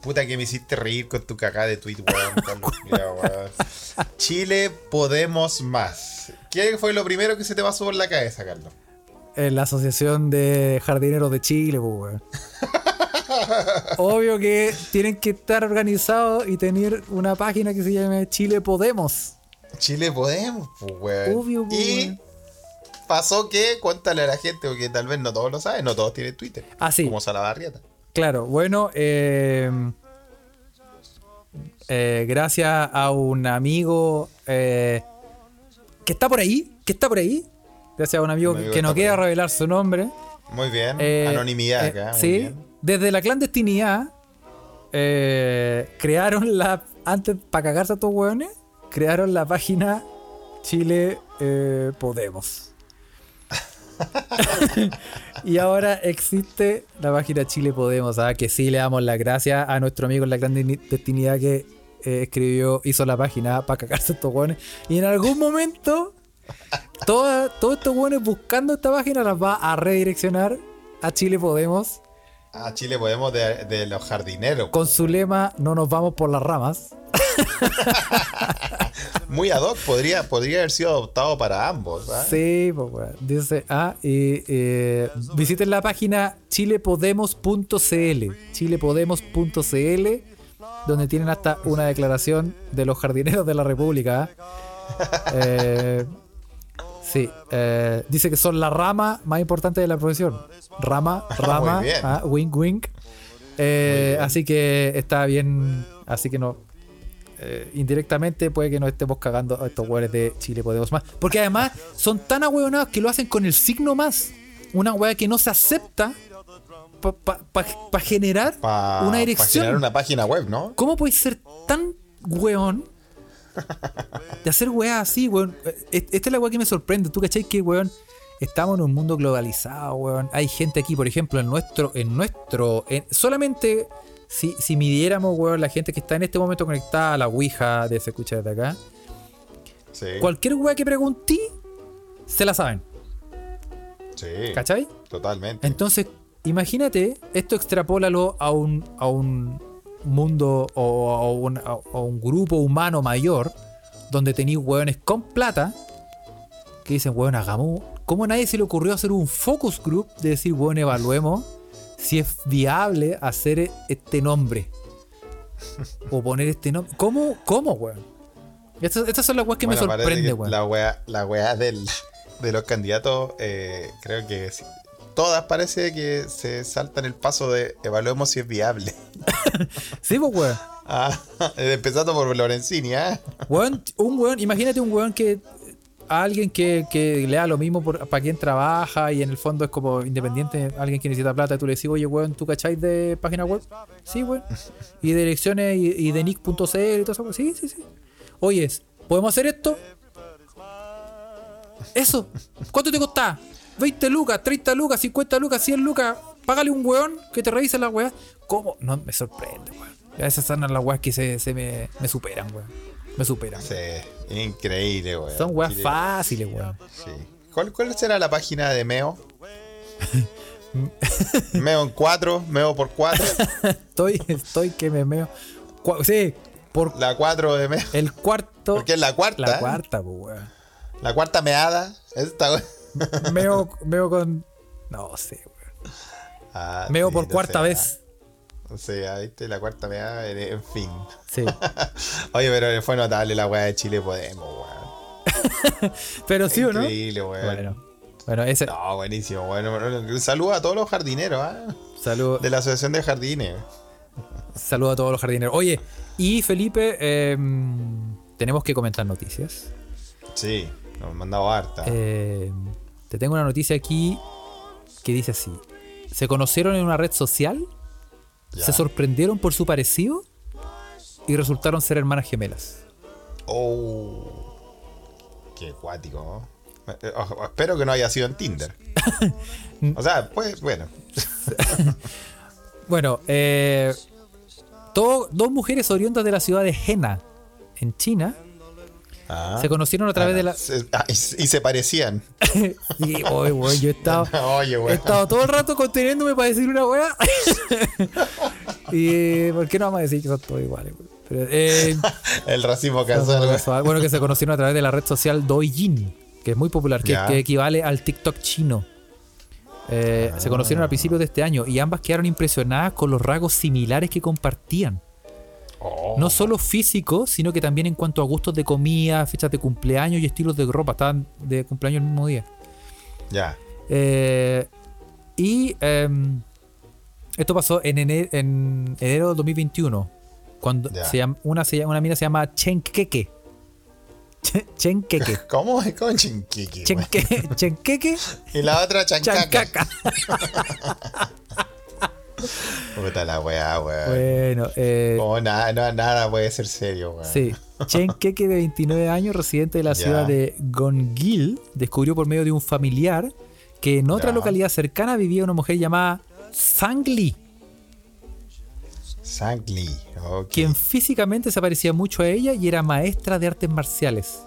Speaker 4: puta que me hiciste reír con tu cagada de tweet, <laughs> weón. Chile Podemos Más. ¿Qué fue lo primero que se te pasó por la cabeza, Carlos?
Speaker 2: En la Asociación de Jardineros de Chile, pues, weón. <laughs> Obvio que tienen que estar organizados y tener una página que se llame Chile Podemos.
Speaker 4: Chile Podemos, pues, weón.
Speaker 2: Obvio, pues,
Speaker 4: Y
Speaker 2: weón.
Speaker 4: pasó que, cuéntale a la gente, porque tal vez no todos lo saben, no todos tienen Twitter.
Speaker 2: Ah, sí.
Speaker 4: Como Salabarrieta.
Speaker 2: Claro, bueno, eh, eh, gracias a un amigo eh, que está por ahí, que está por ahí, gracias a un amigo,
Speaker 4: Un amigo
Speaker 2: que
Speaker 4: que
Speaker 2: no quiere revelar su nombre.
Speaker 4: Muy bien.
Speaker 2: eh,
Speaker 4: Anonimidad
Speaker 2: eh,
Speaker 4: acá. muy
Speaker 2: sí,
Speaker 4: bien.
Speaker 2: desde la clandestinidad eh, crearon la, antes para cagarse a estos hueones, crearon la página Chile Podemos. <laughs> y ahora existe la página Chile Podemos, ¿ah? que sí le damos las gracias a nuestro amigo en la clandestinidad que eh, escribió, hizo la página para cagarse estos hueones. Y en algún momento, todos estos hueones buscando esta página las va a redireccionar a Chile Podemos
Speaker 4: Ah, Chile Podemos de, de los jardineros.
Speaker 2: con su lema No nos vamos por las ramas. <laughs>
Speaker 4: Muy ad hoc, podría, podría haber sido adoptado para ambos. ¿ah?
Speaker 2: Sí, pues. Dice, ah, y eh, visiten la página chilepodemos.cl, chilepodemos.cl, donde tienen hasta una declaración de los jardineros de la República. ¿ah? <laughs> Eh, sí, eh, dice que son la rama más importante de la profesión. Rama, <laughs> rama, ah, wink, wink. Eh, así que está bien, así que no. eh, indirectamente puede que nos estemos cagando a estos weones de Chile Podemos Más. Porque además son tan ahueonados que lo hacen con el signo más. Una wea que no se acepta para generar
Speaker 4: Pa-
Speaker 2: una
Speaker 4: pa
Speaker 2: dirección.
Speaker 4: generar una página web, ¿no?
Speaker 2: ¿Cómo puedes ser tan weón de hacer weá así, weón? Eh, Esta es la weá que me sorprende. ¿Tú cachai que, weón? Estamos en un mundo globalizado, weón. Hay gente aquí, por ejemplo, en nuestro, en nuestro, en- solamente si, si midiéramos, weón, la gente que está en este momento conectada a la Ouija de Se Escucha desde acá,
Speaker 4: Sí.
Speaker 2: cualquier weá que preguntí, se la saben,
Speaker 4: Sí.
Speaker 2: ¿cachai?
Speaker 4: Totalmente.
Speaker 2: Entonces, imagínate, esto extrapólalo a un, a un mundo o un, grupo humano mayor, donde tenéis hueones con plata, que dicen, hueón, hagamos. ¿Cómo a nadie se le ocurrió hacer un focus group de decir, hueón, evaluemos si es viable hacer este nombre? <laughs> o poner este nombre. ¿Cómo, cómo, weón? Estas, estas son las weas que
Speaker 4: Bueno,
Speaker 2: me sorprende, weón.
Speaker 4: La weá, la weá del, de los candidatos, eh, creo que. Todas parece que se saltan el paso de evaluemos si es viable. <laughs>
Speaker 2: Sí, pues, weón.
Speaker 4: Ah, <laughs> empezando por Lorenzini, ¿ah?
Speaker 2: Weón, un weón, imagínate un weón que. A alguien que, que le da lo mismo por, para quien trabaja y en el fondo es como independiente, alguien que necesita plata, tú le decís, oye, weón, ¿tú cacháis de página web? Sí, weón. <laughs> Y de direcciones y, y de nick.cl y todo eso. Sí, sí, sí. Oye, ¿podemos hacer esto? Eso. ¿Cuánto te costaba? 20 lucas, 30 lucas, 50 lucas, 100 lucas. Págale un weón que te revise la weá. ¿Cómo? No, me sorprende, weón. Esas son las weas que se, se me, me superan, weón. Me superan.
Speaker 4: Sí, increíble, weón.
Speaker 2: Son weas fáciles, weón.
Speaker 4: Sí. ¿Cuál, ¿Cuál será la página de Meo? <laughs> Meo en 4, Meo por 4. <laughs>
Speaker 2: Estoy, estoy que me meo. Sí, por
Speaker 4: La 4 de Meo.
Speaker 2: el cuarto.
Speaker 4: Porque es la cuarta.
Speaker 2: La cuarta, pues, weón.
Speaker 4: La cuarta meada. Esta, weón.
Speaker 2: Meo, meo con. No sé, weón.
Speaker 4: Ah,
Speaker 2: Meo
Speaker 4: sí,
Speaker 2: por
Speaker 4: no
Speaker 2: cuarta vez.
Speaker 4: ah, O sea, viste, la cuarta meada, en, en fin.
Speaker 2: Sí. <laughs>
Speaker 4: Oye, pero fue notable la weá de Chile Podemos, weón. <laughs>
Speaker 2: Pero sí o no.
Speaker 4: Increíble, weón.
Speaker 2: Bueno. Bueno, ese.
Speaker 4: No, buenísimo, bueno. saludo a todos los jardineros, ¿ah?
Speaker 2: Saludo,
Speaker 4: De la Asociación de Jardines.
Speaker 2: saludo a todos los jardineros. Oye, y Felipe, em, tenemos que comentar noticias.
Speaker 4: Sí, nos han mandado harta.
Speaker 2: Eh, te tengo una noticia aquí que dice así: Se conocieron en una red social,
Speaker 4: Ya.
Speaker 2: se sorprendieron por su parecido y resultaron ser hermanas gemelas.
Speaker 4: Oh. Qué cuático. ¿no? Eh, ojo, espero que no haya sido en Tinder. <laughs> O sea, pues, bueno. <laughs>
Speaker 2: Bueno, eh, todo- dos mujeres oriundas de la ciudad de Jena, en China,
Speaker 4: Ah.
Speaker 2: se conocieron a través de la.
Speaker 4: Se- ah, y, y se parecían. <laughs>
Speaker 2: Y, oye, weón, yo he estado. <laughs>
Speaker 4: Oye,
Speaker 2: He estado todo el rato conteniéndome para decir una weá. <laughs> y ¿por qué no vamos a decir que son todos iguales? Pero, eh,
Speaker 4: El racismo casual, weón.
Speaker 2: bueno, que se conocieron a través de la red social Douyin, que es muy popular, que equivale al TikTok chino. Eh, Se conocieron a principios de este año y ambas quedaron impresionadas con los rasgos similares que compartían.
Speaker 4: Oh.
Speaker 2: No solo físicos, sino que también en cuanto a gustos de comida, fechas de cumpleaños y estilos de ropa. Estaban de cumpleaños el mismo día.
Speaker 4: Ya.
Speaker 2: Eh, y em, esto pasó en enero, en enero del 2021. Cuando se llama, una, se llama- una mina se llama Chenkeke. Chen- Chenkeke. <laughs>
Speaker 4: ¿Cómo es con chinquiqui? weón?
Speaker 2: Chenque- Chenkeke <laughs>
Speaker 4: Y la otra chancaca.
Speaker 2: Chancaca. <laughs>
Speaker 4: Puta la weá, weón.
Speaker 2: Bueno, eh,
Speaker 4: Como nada, no, nada puede ser serio, weón.
Speaker 2: sí. Chenkeke, <laughs> de 29 años, residente de la
Speaker 4: Ya.
Speaker 2: ciudad de Gongil, descubrió por medio de un familiar que en otra
Speaker 4: Ya.
Speaker 2: localidad cercana vivía una mujer llamada Sangli.
Speaker 4: Sangli. ok.
Speaker 2: quien físicamente se parecía mucho a ella y era maestra de artes marciales.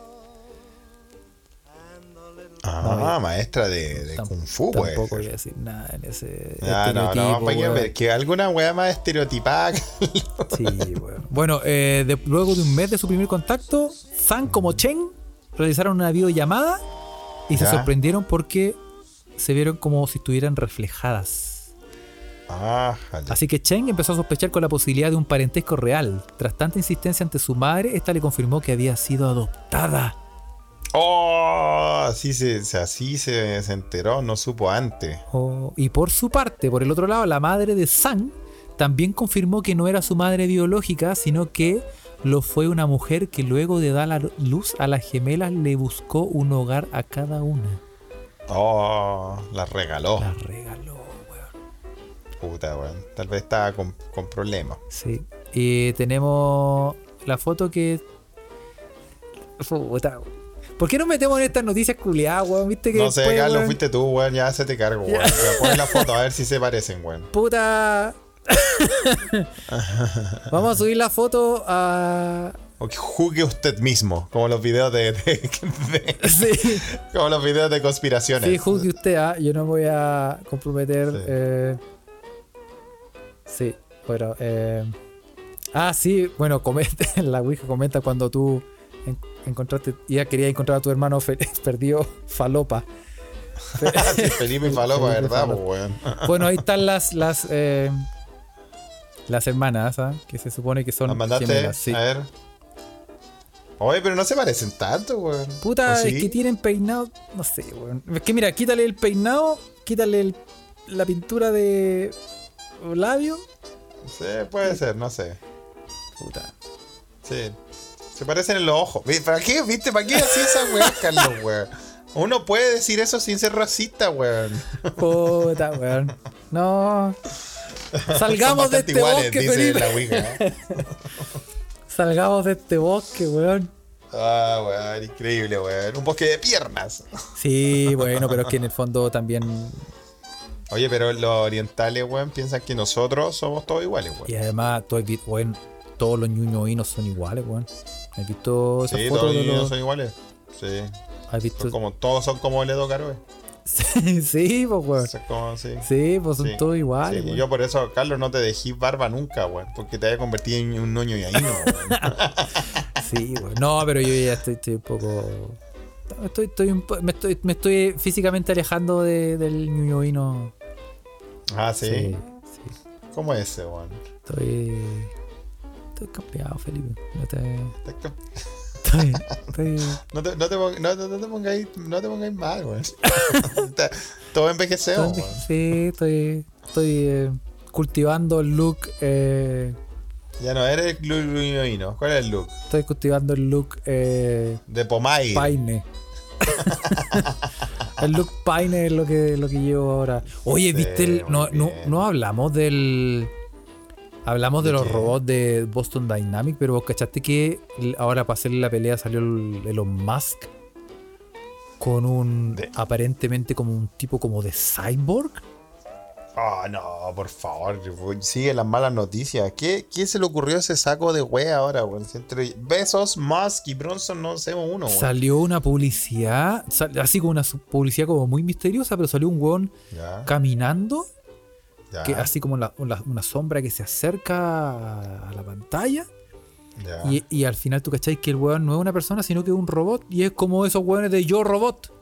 Speaker 4: Ah, maestra de, Kung Fu, pues.
Speaker 2: Tampoco voy a decir nada en ese
Speaker 4: Ah, no, no, para que ver, que alguna weá más estereotipada.
Speaker 2: Sí, weón. Bueno, eh, de- luego de un mes de su primer contacto, Zhang como Chen realizaron una videollamada y se sorprendieron porque se vieron como si estuvieran reflejadas.
Speaker 4: ah.
Speaker 2: Así que Chen empezó a sospechar con la posibilidad de un parentesco real. Tras tanta insistencia ante su madre, esta le confirmó que había sido adoptada.
Speaker 4: Oh, así se, así se, se enteró, no supo antes.
Speaker 2: Oh, y por su parte, por el otro lado, la madre de Sang también confirmó que no era su madre biológica, sino que lo fue una mujer que luego de dar la luz a las gemelas le buscó un hogar a cada una.
Speaker 4: Oh, la regaló.
Speaker 2: La regaló, weón.
Speaker 4: Puta, weón. Tal vez estaba con, con problemas.
Speaker 2: Sí. Y tenemos la foto que. Puta, weón. ¿Por qué nos metemos en estas noticias culiadas, weón? ¿Viste que
Speaker 4: No sé,
Speaker 2: después,
Speaker 4: Carlos,
Speaker 2: weón,
Speaker 4: fuiste tú, weón. Ya se te cargo, weón. Pon la foto a ver si se parecen, weón.
Speaker 2: Puta. <laughs> Vamos a subir la foto a.
Speaker 4: O que juzgue usted mismo, como los videos de, de- de-
Speaker 2: Sí.
Speaker 4: como los videos de conspiraciones.
Speaker 2: Sí, juzgue usted, ah, yo no voy a comprometer.
Speaker 4: Sí.
Speaker 2: eh, sí, bueno. eh, ah, sí, bueno, comenta, <laughs> la Ouija comenta cuando tú encontraste, ya quería encontrar a tu hermano <laughs> perdido falopa. <laughs>
Speaker 4: Felipe y <laughs> Falopa,
Speaker 2: Felipe
Speaker 4: ¿verdad,
Speaker 2: Falopa.
Speaker 4: weón?
Speaker 2: Bueno, ahí están las las eh, las hermanas, ¿ah? que se supone que son
Speaker 4: ¿Las mandaste?
Speaker 2: gemelas, sí.
Speaker 4: A ver. Oye, pero no se parecen tanto, weón.
Speaker 2: Puta, es que tienen peinado, no sé, weón. Es que mira, quítale el peinado, quítale el- la pintura de labio.
Speaker 4: Sí, puede ser, no sé.
Speaker 2: Puta.
Speaker 4: Sí. Se parecen en los ojos. ¿Para qué? ¿Viste? ¿Para qué así esa weá, <laughs> Carlos, weón? Uno puede decir eso sin ser racista, weón.
Speaker 2: Puta, weón. No. Salgamos de este
Speaker 4: iguales,
Speaker 2: bosque,
Speaker 4: dice la Ouija. <laughs>
Speaker 2: Salgamos de este bosque, weón.
Speaker 4: Ah, weón, increíble, weón. Un bosque de piernas.
Speaker 2: Sí, bueno, pero es que en el fondo también.
Speaker 4: Oye, pero los orientales, weón, piensan que nosotros somos todos iguales, weón.
Speaker 2: Y además, visto, weón, todos los ñuñoínos son iguales, weón. ¿Has visto esas
Speaker 4: Sí,
Speaker 2: fotos
Speaker 4: todos
Speaker 2: de
Speaker 4: los son iguales. Sí.
Speaker 2: ¿Has visto?
Speaker 4: Son como, todos son como Ledo Caroe. <laughs>
Speaker 2: sí, pues, weón.
Speaker 4: Como, sí.
Speaker 2: Sí, pues son
Speaker 4: Sí.
Speaker 2: todos iguales,
Speaker 4: Sí, yo por eso, Carlos, no te dejé barba nunca, weón. Porque te haya convertido en un noño y ahí no. <laughs>
Speaker 2: Sí, weón. No, pero yo ya estoy, estoy un poco. Estoy, estoy un po- me, estoy, me estoy físicamente alejando de- del ñuñoíno.
Speaker 4: Ah, sí.
Speaker 2: sí, sí.
Speaker 4: ¿Cómo es ese, weón?
Speaker 2: Estoy. Estoy campeado, Felipe. No te.
Speaker 4: Estás co-
Speaker 2: Estoy. estoy
Speaker 4: No te, no te, no, no- te pongáis, no te pongáis mal, weón. <laughs> Está- Todo envejecemos,
Speaker 2: estoy-
Speaker 4: weón.
Speaker 2: sí, estoy. Estoy eh, cultivando el look. eh,
Speaker 4: Ya no eres Luino. ¿Cuál es el look?
Speaker 2: estoy cultivando el look eh,
Speaker 4: De Pomay.
Speaker 2: Paine. <laughs> el look Paine es lo que, lo que llevo ahora. Oye,
Speaker 4: Sí,
Speaker 2: ¿viste? el- no, no,
Speaker 4: bien.
Speaker 2: no hablamos del. Hablamos de,
Speaker 4: ¿De
Speaker 2: los robots de Boston Dynamic, pero vos cachaste que ahora para hacerle la pelea salió el Elon Musk con un
Speaker 4: De-
Speaker 2: aparentemente como un tipo como de cyborg.
Speaker 4: Oh, no, por favor. Sigue las malas noticias. ¿Qué, qué se le ocurrió a ese saco de wea ahora, weón? Entre Besos, Musk y Bronson no hacemos uno, weón.
Speaker 2: Salió una publicidad, sal- así como una publicidad como muy misteriosa, pero salió un weón
Speaker 4: Ya,
Speaker 2: caminando,
Speaker 4: ya,
Speaker 2: que así como la- la- una sombra que se acerca a, la pantalla. Y, y al final tú cacháis que el weón no es una persona, sino que es un robot. Y es como esos weones de Yo Robot.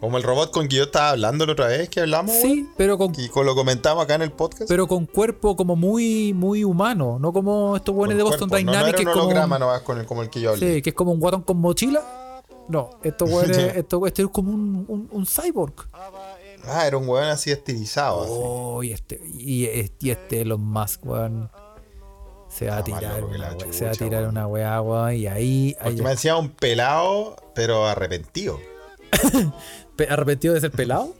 Speaker 4: Como el robot con que yo estaba hablando la otra vez que hablamos.
Speaker 2: Sí, pero con,
Speaker 4: Y con lo comentamos acá en el podcast.
Speaker 2: pero con cuerpo como muy, muy humano. No como estos weones de Boston
Speaker 4: cuerpo. No, no
Speaker 2: Dynamics,
Speaker 4: era
Speaker 2: que,
Speaker 4: un
Speaker 2: como,
Speaker 4: holograma nomás con el, como el que yo hablé.
Speaker 2: sí, que es como un guatón con mochila. No, estos weones, <laughs> esto, este es como un, un, un cyborg.
Speaker 4: Ah, era un weón así estilizado. así.
Speaker 2: Oh, y este, y este, y este Elon Musk, weón. Se va a tirar, una, se va a tirar una weá, weón. Y ahí.
Speaker 4: Porque me decía un pelado, pero arrepentido. <laughs>
Speaker 2: Pe- ¿Arrepentido de ser pelado?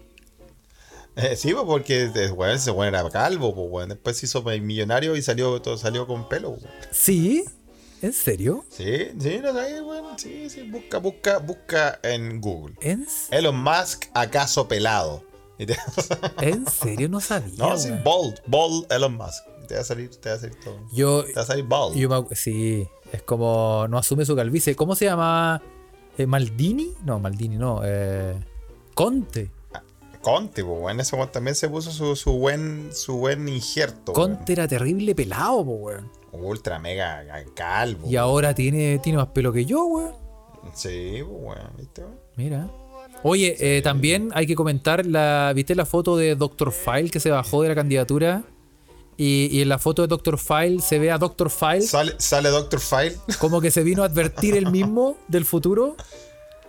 Speaker 4: Eh, sí, pues, porque eh, weón, ese weón era calvo, pues, weón. Después se hizo millonario y salió, todo salió con pelo.
Speaker 2: Sí. ¿En serio?
Speaker 4: Sí, sí, no sé, weón. Sí, sí, busca, busca, busca en Google.
Speaker 2: ¿En,
Speaker 4: Elon Musk, acaso pelado. <laughs>
Speaker 2: En serio? No sabía.
Speaker 4: no, sí,
Speaker 2: weón.
Speaker 4: bald, bald Elon Musk. Te va a salir, te va a salir todo.
Speaker 2: Yo,
Speaker 4: Te va a salir bald.
Speaker 2: yo me acu- sí, es como no asume su calvicie. ¿Cómo se llama? Eh, ¿Maldini? No, Maldini no. Eh, Conte.
Speaker 4: Conte, pues, weón. Ese weón también se puso su, su buen, su buen injerto.
Speaker 2: Conte era terrible pelado, po, weón.
Speaker 4: weón. Ultra mega calvo.
Speaker 2: Y ahora tiene, tiene más pelo que yo, weón.
Speaker 4: Sí, pues, weón. ¿Viste, weón?
Speaker 2: Mira. Oye, eh, también hay que comentar la. ¿Viste la foto de Dr. File que se bajó de la candidatura? Y, y en la foto de Dr. File se ve a Dr. File
Speaker 4: Sale, sale Doctor File.
Speaker 2: como que se vino a advertir el mismo del futuro.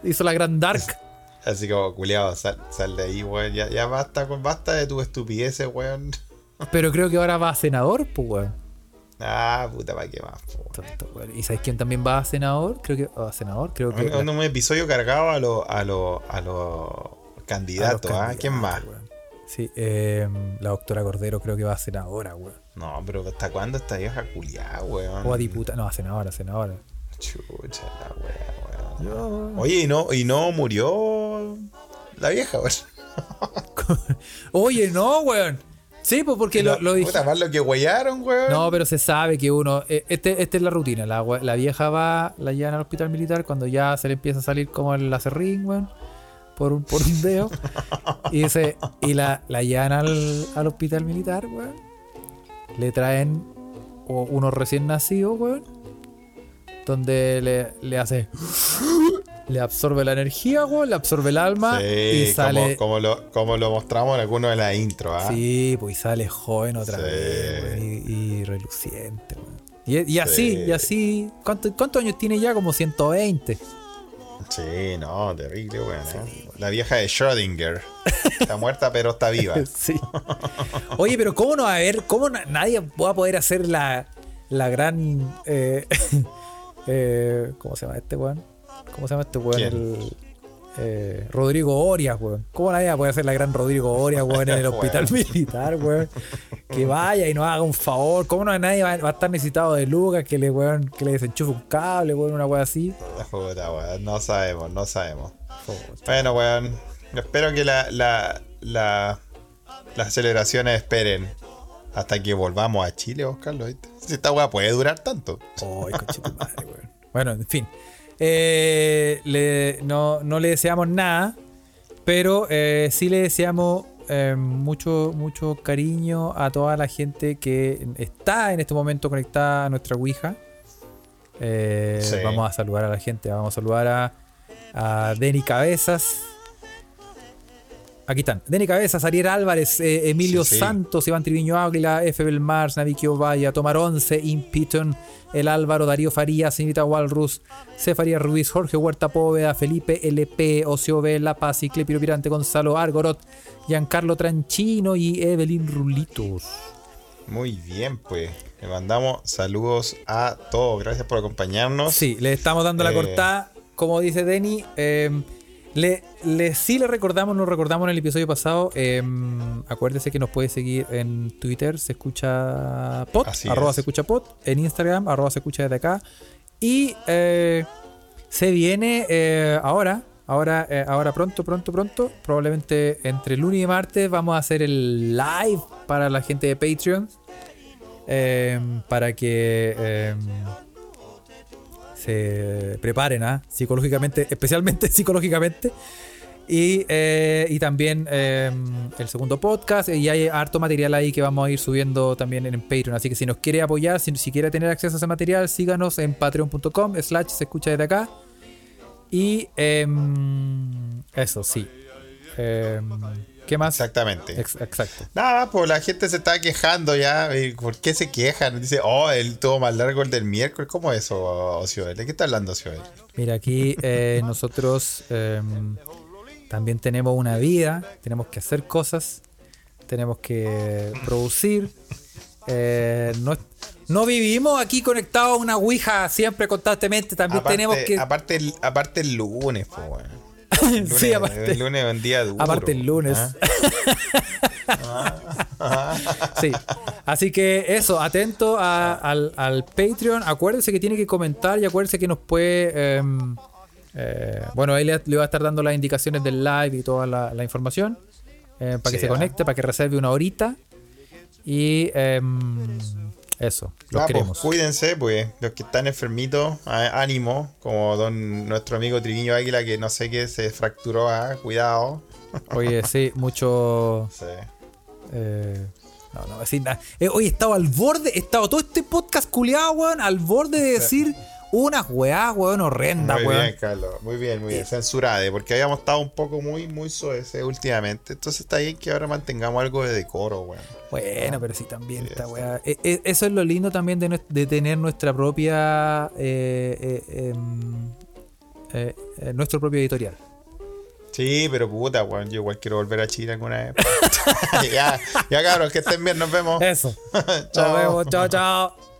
Speaker 2: Hizo la gran Dark. <laughs>
Speaker 4: Así como, culiado, sal, sal de ahí, weón. Ya, ya basta, con, basta de tu estupideces, weón.
Speaker 2: Pero creo que ahora va a senador, pues, weón.
Speaker 4: Ah, puta, ¿para qué más.
Speaker 2: ¿Y sabes quién también va a senador? Creo que. a senador, creo que.
Speaker 4: Un, un episodio cargado a los a lo, a lo candidatos,
Speaker 2: a
Speaker 4: ¿ah? ¿Quién más?
Speaker 2: weón. Sí, eh, la doctora Cordero creo que va a senadora, weón.
Speaker 4: No, pero ¿hasta cuándo esta vieja culiada, weón?
Speaker 2: O a diputada. No, a senadora, senadora.
Speaker 4: Chucha la wea, weón. Oye, ¿y no, y no murió la vieja, weón? <laughs>
Speaker 2: Oye, no, weón. Sí, pues porque lo, lo dije.
Speaker 4: Puta, más lo que huellaron, weón.
Speaker 2: No, pero se sabe que uno. eh, Este, esta es la rutina. La, vieja va, la llevan al hospital militar cuando ya se le empieza a salir como el acerrín, weón. Por un, por un dedo. <laughs> y dice, y la, la llevan al, al hospital militar, weón. Le traen unos recién nacidos, weón. Donde le, le hace. Le absorbe la energía, weón. Le absorbe el alma.
Speaker 4: Sí,
Speaker 2: y sale.
Speaker 4: como, como lo, como lo mostramos en alguno de las intros, ¿ah?
Speaker 2: Sí, pues y sale joven otra
Speaker 4: Sí.
Speaker 2: vez, weón, y, y reluciente, weón. Y, y así,
Speaker 4: Sí.
Speaker 2: y así. ¿Cuánto- ¿Cuántos años tiene ya? Como 120.
Speaker 4: Sí, no, terrible, weón. ¿eh? La vieja de Schrödinger. Está <laughs> muerta, pero está viva.
Speaker 2: Sí. Oye, pero ¿cómo no va a haber? ¿Cómo na- nadie va a poder hacer la, la gran. eh, <laughs> eh, ¿Cómo se llama este weón? ¿Cómo se llama este weón? Eh, Rodrigo Orias, weón. ¿Cómo nadie va a poder hacer la gran Rodrigo Orias, weón, en el <laughs> hospital militar, weón? Que vaya y nos haga un favor. ¿Cómo no nadie va, va a estar necesitado de Lucas que le, weón, que le desenchufe un cable, weón, una weón así?
Speaker 4: Puta, weón. No sabemos, no sabemos. Bueno, weón. Espero que la, la, la, las celebraciones esperen hasta que volvamos a Chile, Oscar. ¿lo viste? Si esta weá puede durar tanto.
Speaker 2: Ay, conchetumadre, weón. Bueno, en fin. Eh, le- no, no le deseamos nada, pero eh, sí le deseamos eh, mucho, mucho cariño a toda la gente que está en este momento conectada a nuestra Ouija. Eh,
Speaker 4: Sí.
Speaker 2: Vamos a saludar a la gente, vamos a saludar a, a Denny Cabezas. Aquí están. Denny Cabezas, Ariel Álvarez, eh, Emilio
Speaker 4: Sí, sí.
Speaker 2: Santos, Iván Triviño Águila, F. Belmars, Naviki Ovalla, Tomar 11, Impiton, El Álvaro, Darío Farías, Señorita Walrus, C. Farías Ruiz, Jorge Huerta Póveda, Felipe LP, Ocio B, La Paz, Clepiro Pirante, Gonzalo Argorot, Giancarlo Tranchino y Evelyn Rulitos.
Speaker 4: Muy bien, pues. Le mandamos saludos a todos. Gracias por acompañarnos.
Speaker 2: Sí, le estamos dando la
Speaker 4: Eh.
Speaker 2: cortada, como dice Denny. eh, Le, le- sí le recordamos, nos recordamos en el episodio pasado. eh, acuérdese que nos puede seguir en Twitter, se escucha pod,
Speaker 4: Así
Speaker 2: arroba
Speaker 4: es.
Speaker 2: se escucha pod, en Instagram, arroba se escucha desde acá. Y eh, se viene eh, ahora, ahora, eh, ahora pronto, pronto, pronto, probablemente entre lunes y martes vamos a hacer el live para la gente de Patreon. eh, para que eh, se preparen ¿ah? psicológicamente, especialmente <laughs> psicológicamente. Y, eh, y también eh, el segundo podcast. Y hay harto material ahí que vamos a ir subiendo también en Patreon. Así que si nos quiere apoyar, si, si quiere tener acceso a ese material, síganos en patreon.com slash se escucha desde acá. Y em, eso, sí. ¿Qué más?
Speaker 4: Exactamente.
Speaker 2: Ex- exacto.
Speaker 4: Nada, pues la gente se está quejando ya. ¿y ¿Por qué se quejan? Dice, oh, el tuvo más largo el del miércoles. ¿Cómo es eso, Ocioel? ¿De qué está hablando Ocioel?
Speaker 2: Mira, aquí eh, nosotros em, también tenemos una vida, tenemos que hacer cosas, tenemos que producir. eh, no, no vivimos aquí conectados a una Ouija siempre constantemente, también
Speaker 4: Aparte,
Speaker 2: tenemos que...
Speaker 4: aparte, el, aparte el lunes, pues, weón. <laughs>
Speaker 2: Sí, aparte,
Speaker 4: El lunes es un día duro.
Speaker 2: aparte el lunes.
Speaker 4: ¿ah? <laughs>
Speaker 2: sí. Así que eso, atento a- al, al Patreon. Acuérdense que tiene que comentar y acuérdense que nos puede. em, eh, bueno, ahí le, le va a estar dando las indicaciones del live y toda la, la información. eh, para que se
Speaker 4: ah.
Speaker 2: conecte, para que reserve una horita. Y em, eso, los
Speaker 4: Ya, pues,
Speaker 2: queremos.
Speaker 4: cuídense, pues, los que están enfermitos, ánimo, como don nuestro amigo Triviño Águila, que no sé qué se fracturó, ah, cuidado. <laughs>
Speaker 2: Oye, sí, mucho.
Speaker 4: Sí.
Speaker 2: eh, no, no decir nada. Eh, oye, he estado al borde, he estado todo este podcast culiado, weón, al borde de decir unas weás, weón, horrendas,
Speaker 4: Muy
Speaker 2: weón.
Speaker 4: bien, Carlos. Muy bien, muy bien. Censurade, porque habíamos estado un poco muy, muy soeces últimamente. Entonces está bien que ahora mantengamos algo de decoro, weón.
Speaker 2: Bueno, pero sí también
Speaker 4: Sí,
Speaker 2: esta
Speaker 4: sí.
Speaker 2: weá. E- e- Eso es lo lindo también de, de tener nuestra propia. eh, eh, em, eh, eh, nuestro propio editorial.
Speaker 4: Sí, pero puta, weón. Yo igual quiero volver a Chile alguna vez. <laughs> ya, ya, cabros, que estén bien, nos vemos.
Speaker 2: Eso. <laughs>
Speaker 4: Chao.
Speaker 2: Nos vemos. Chao, chao.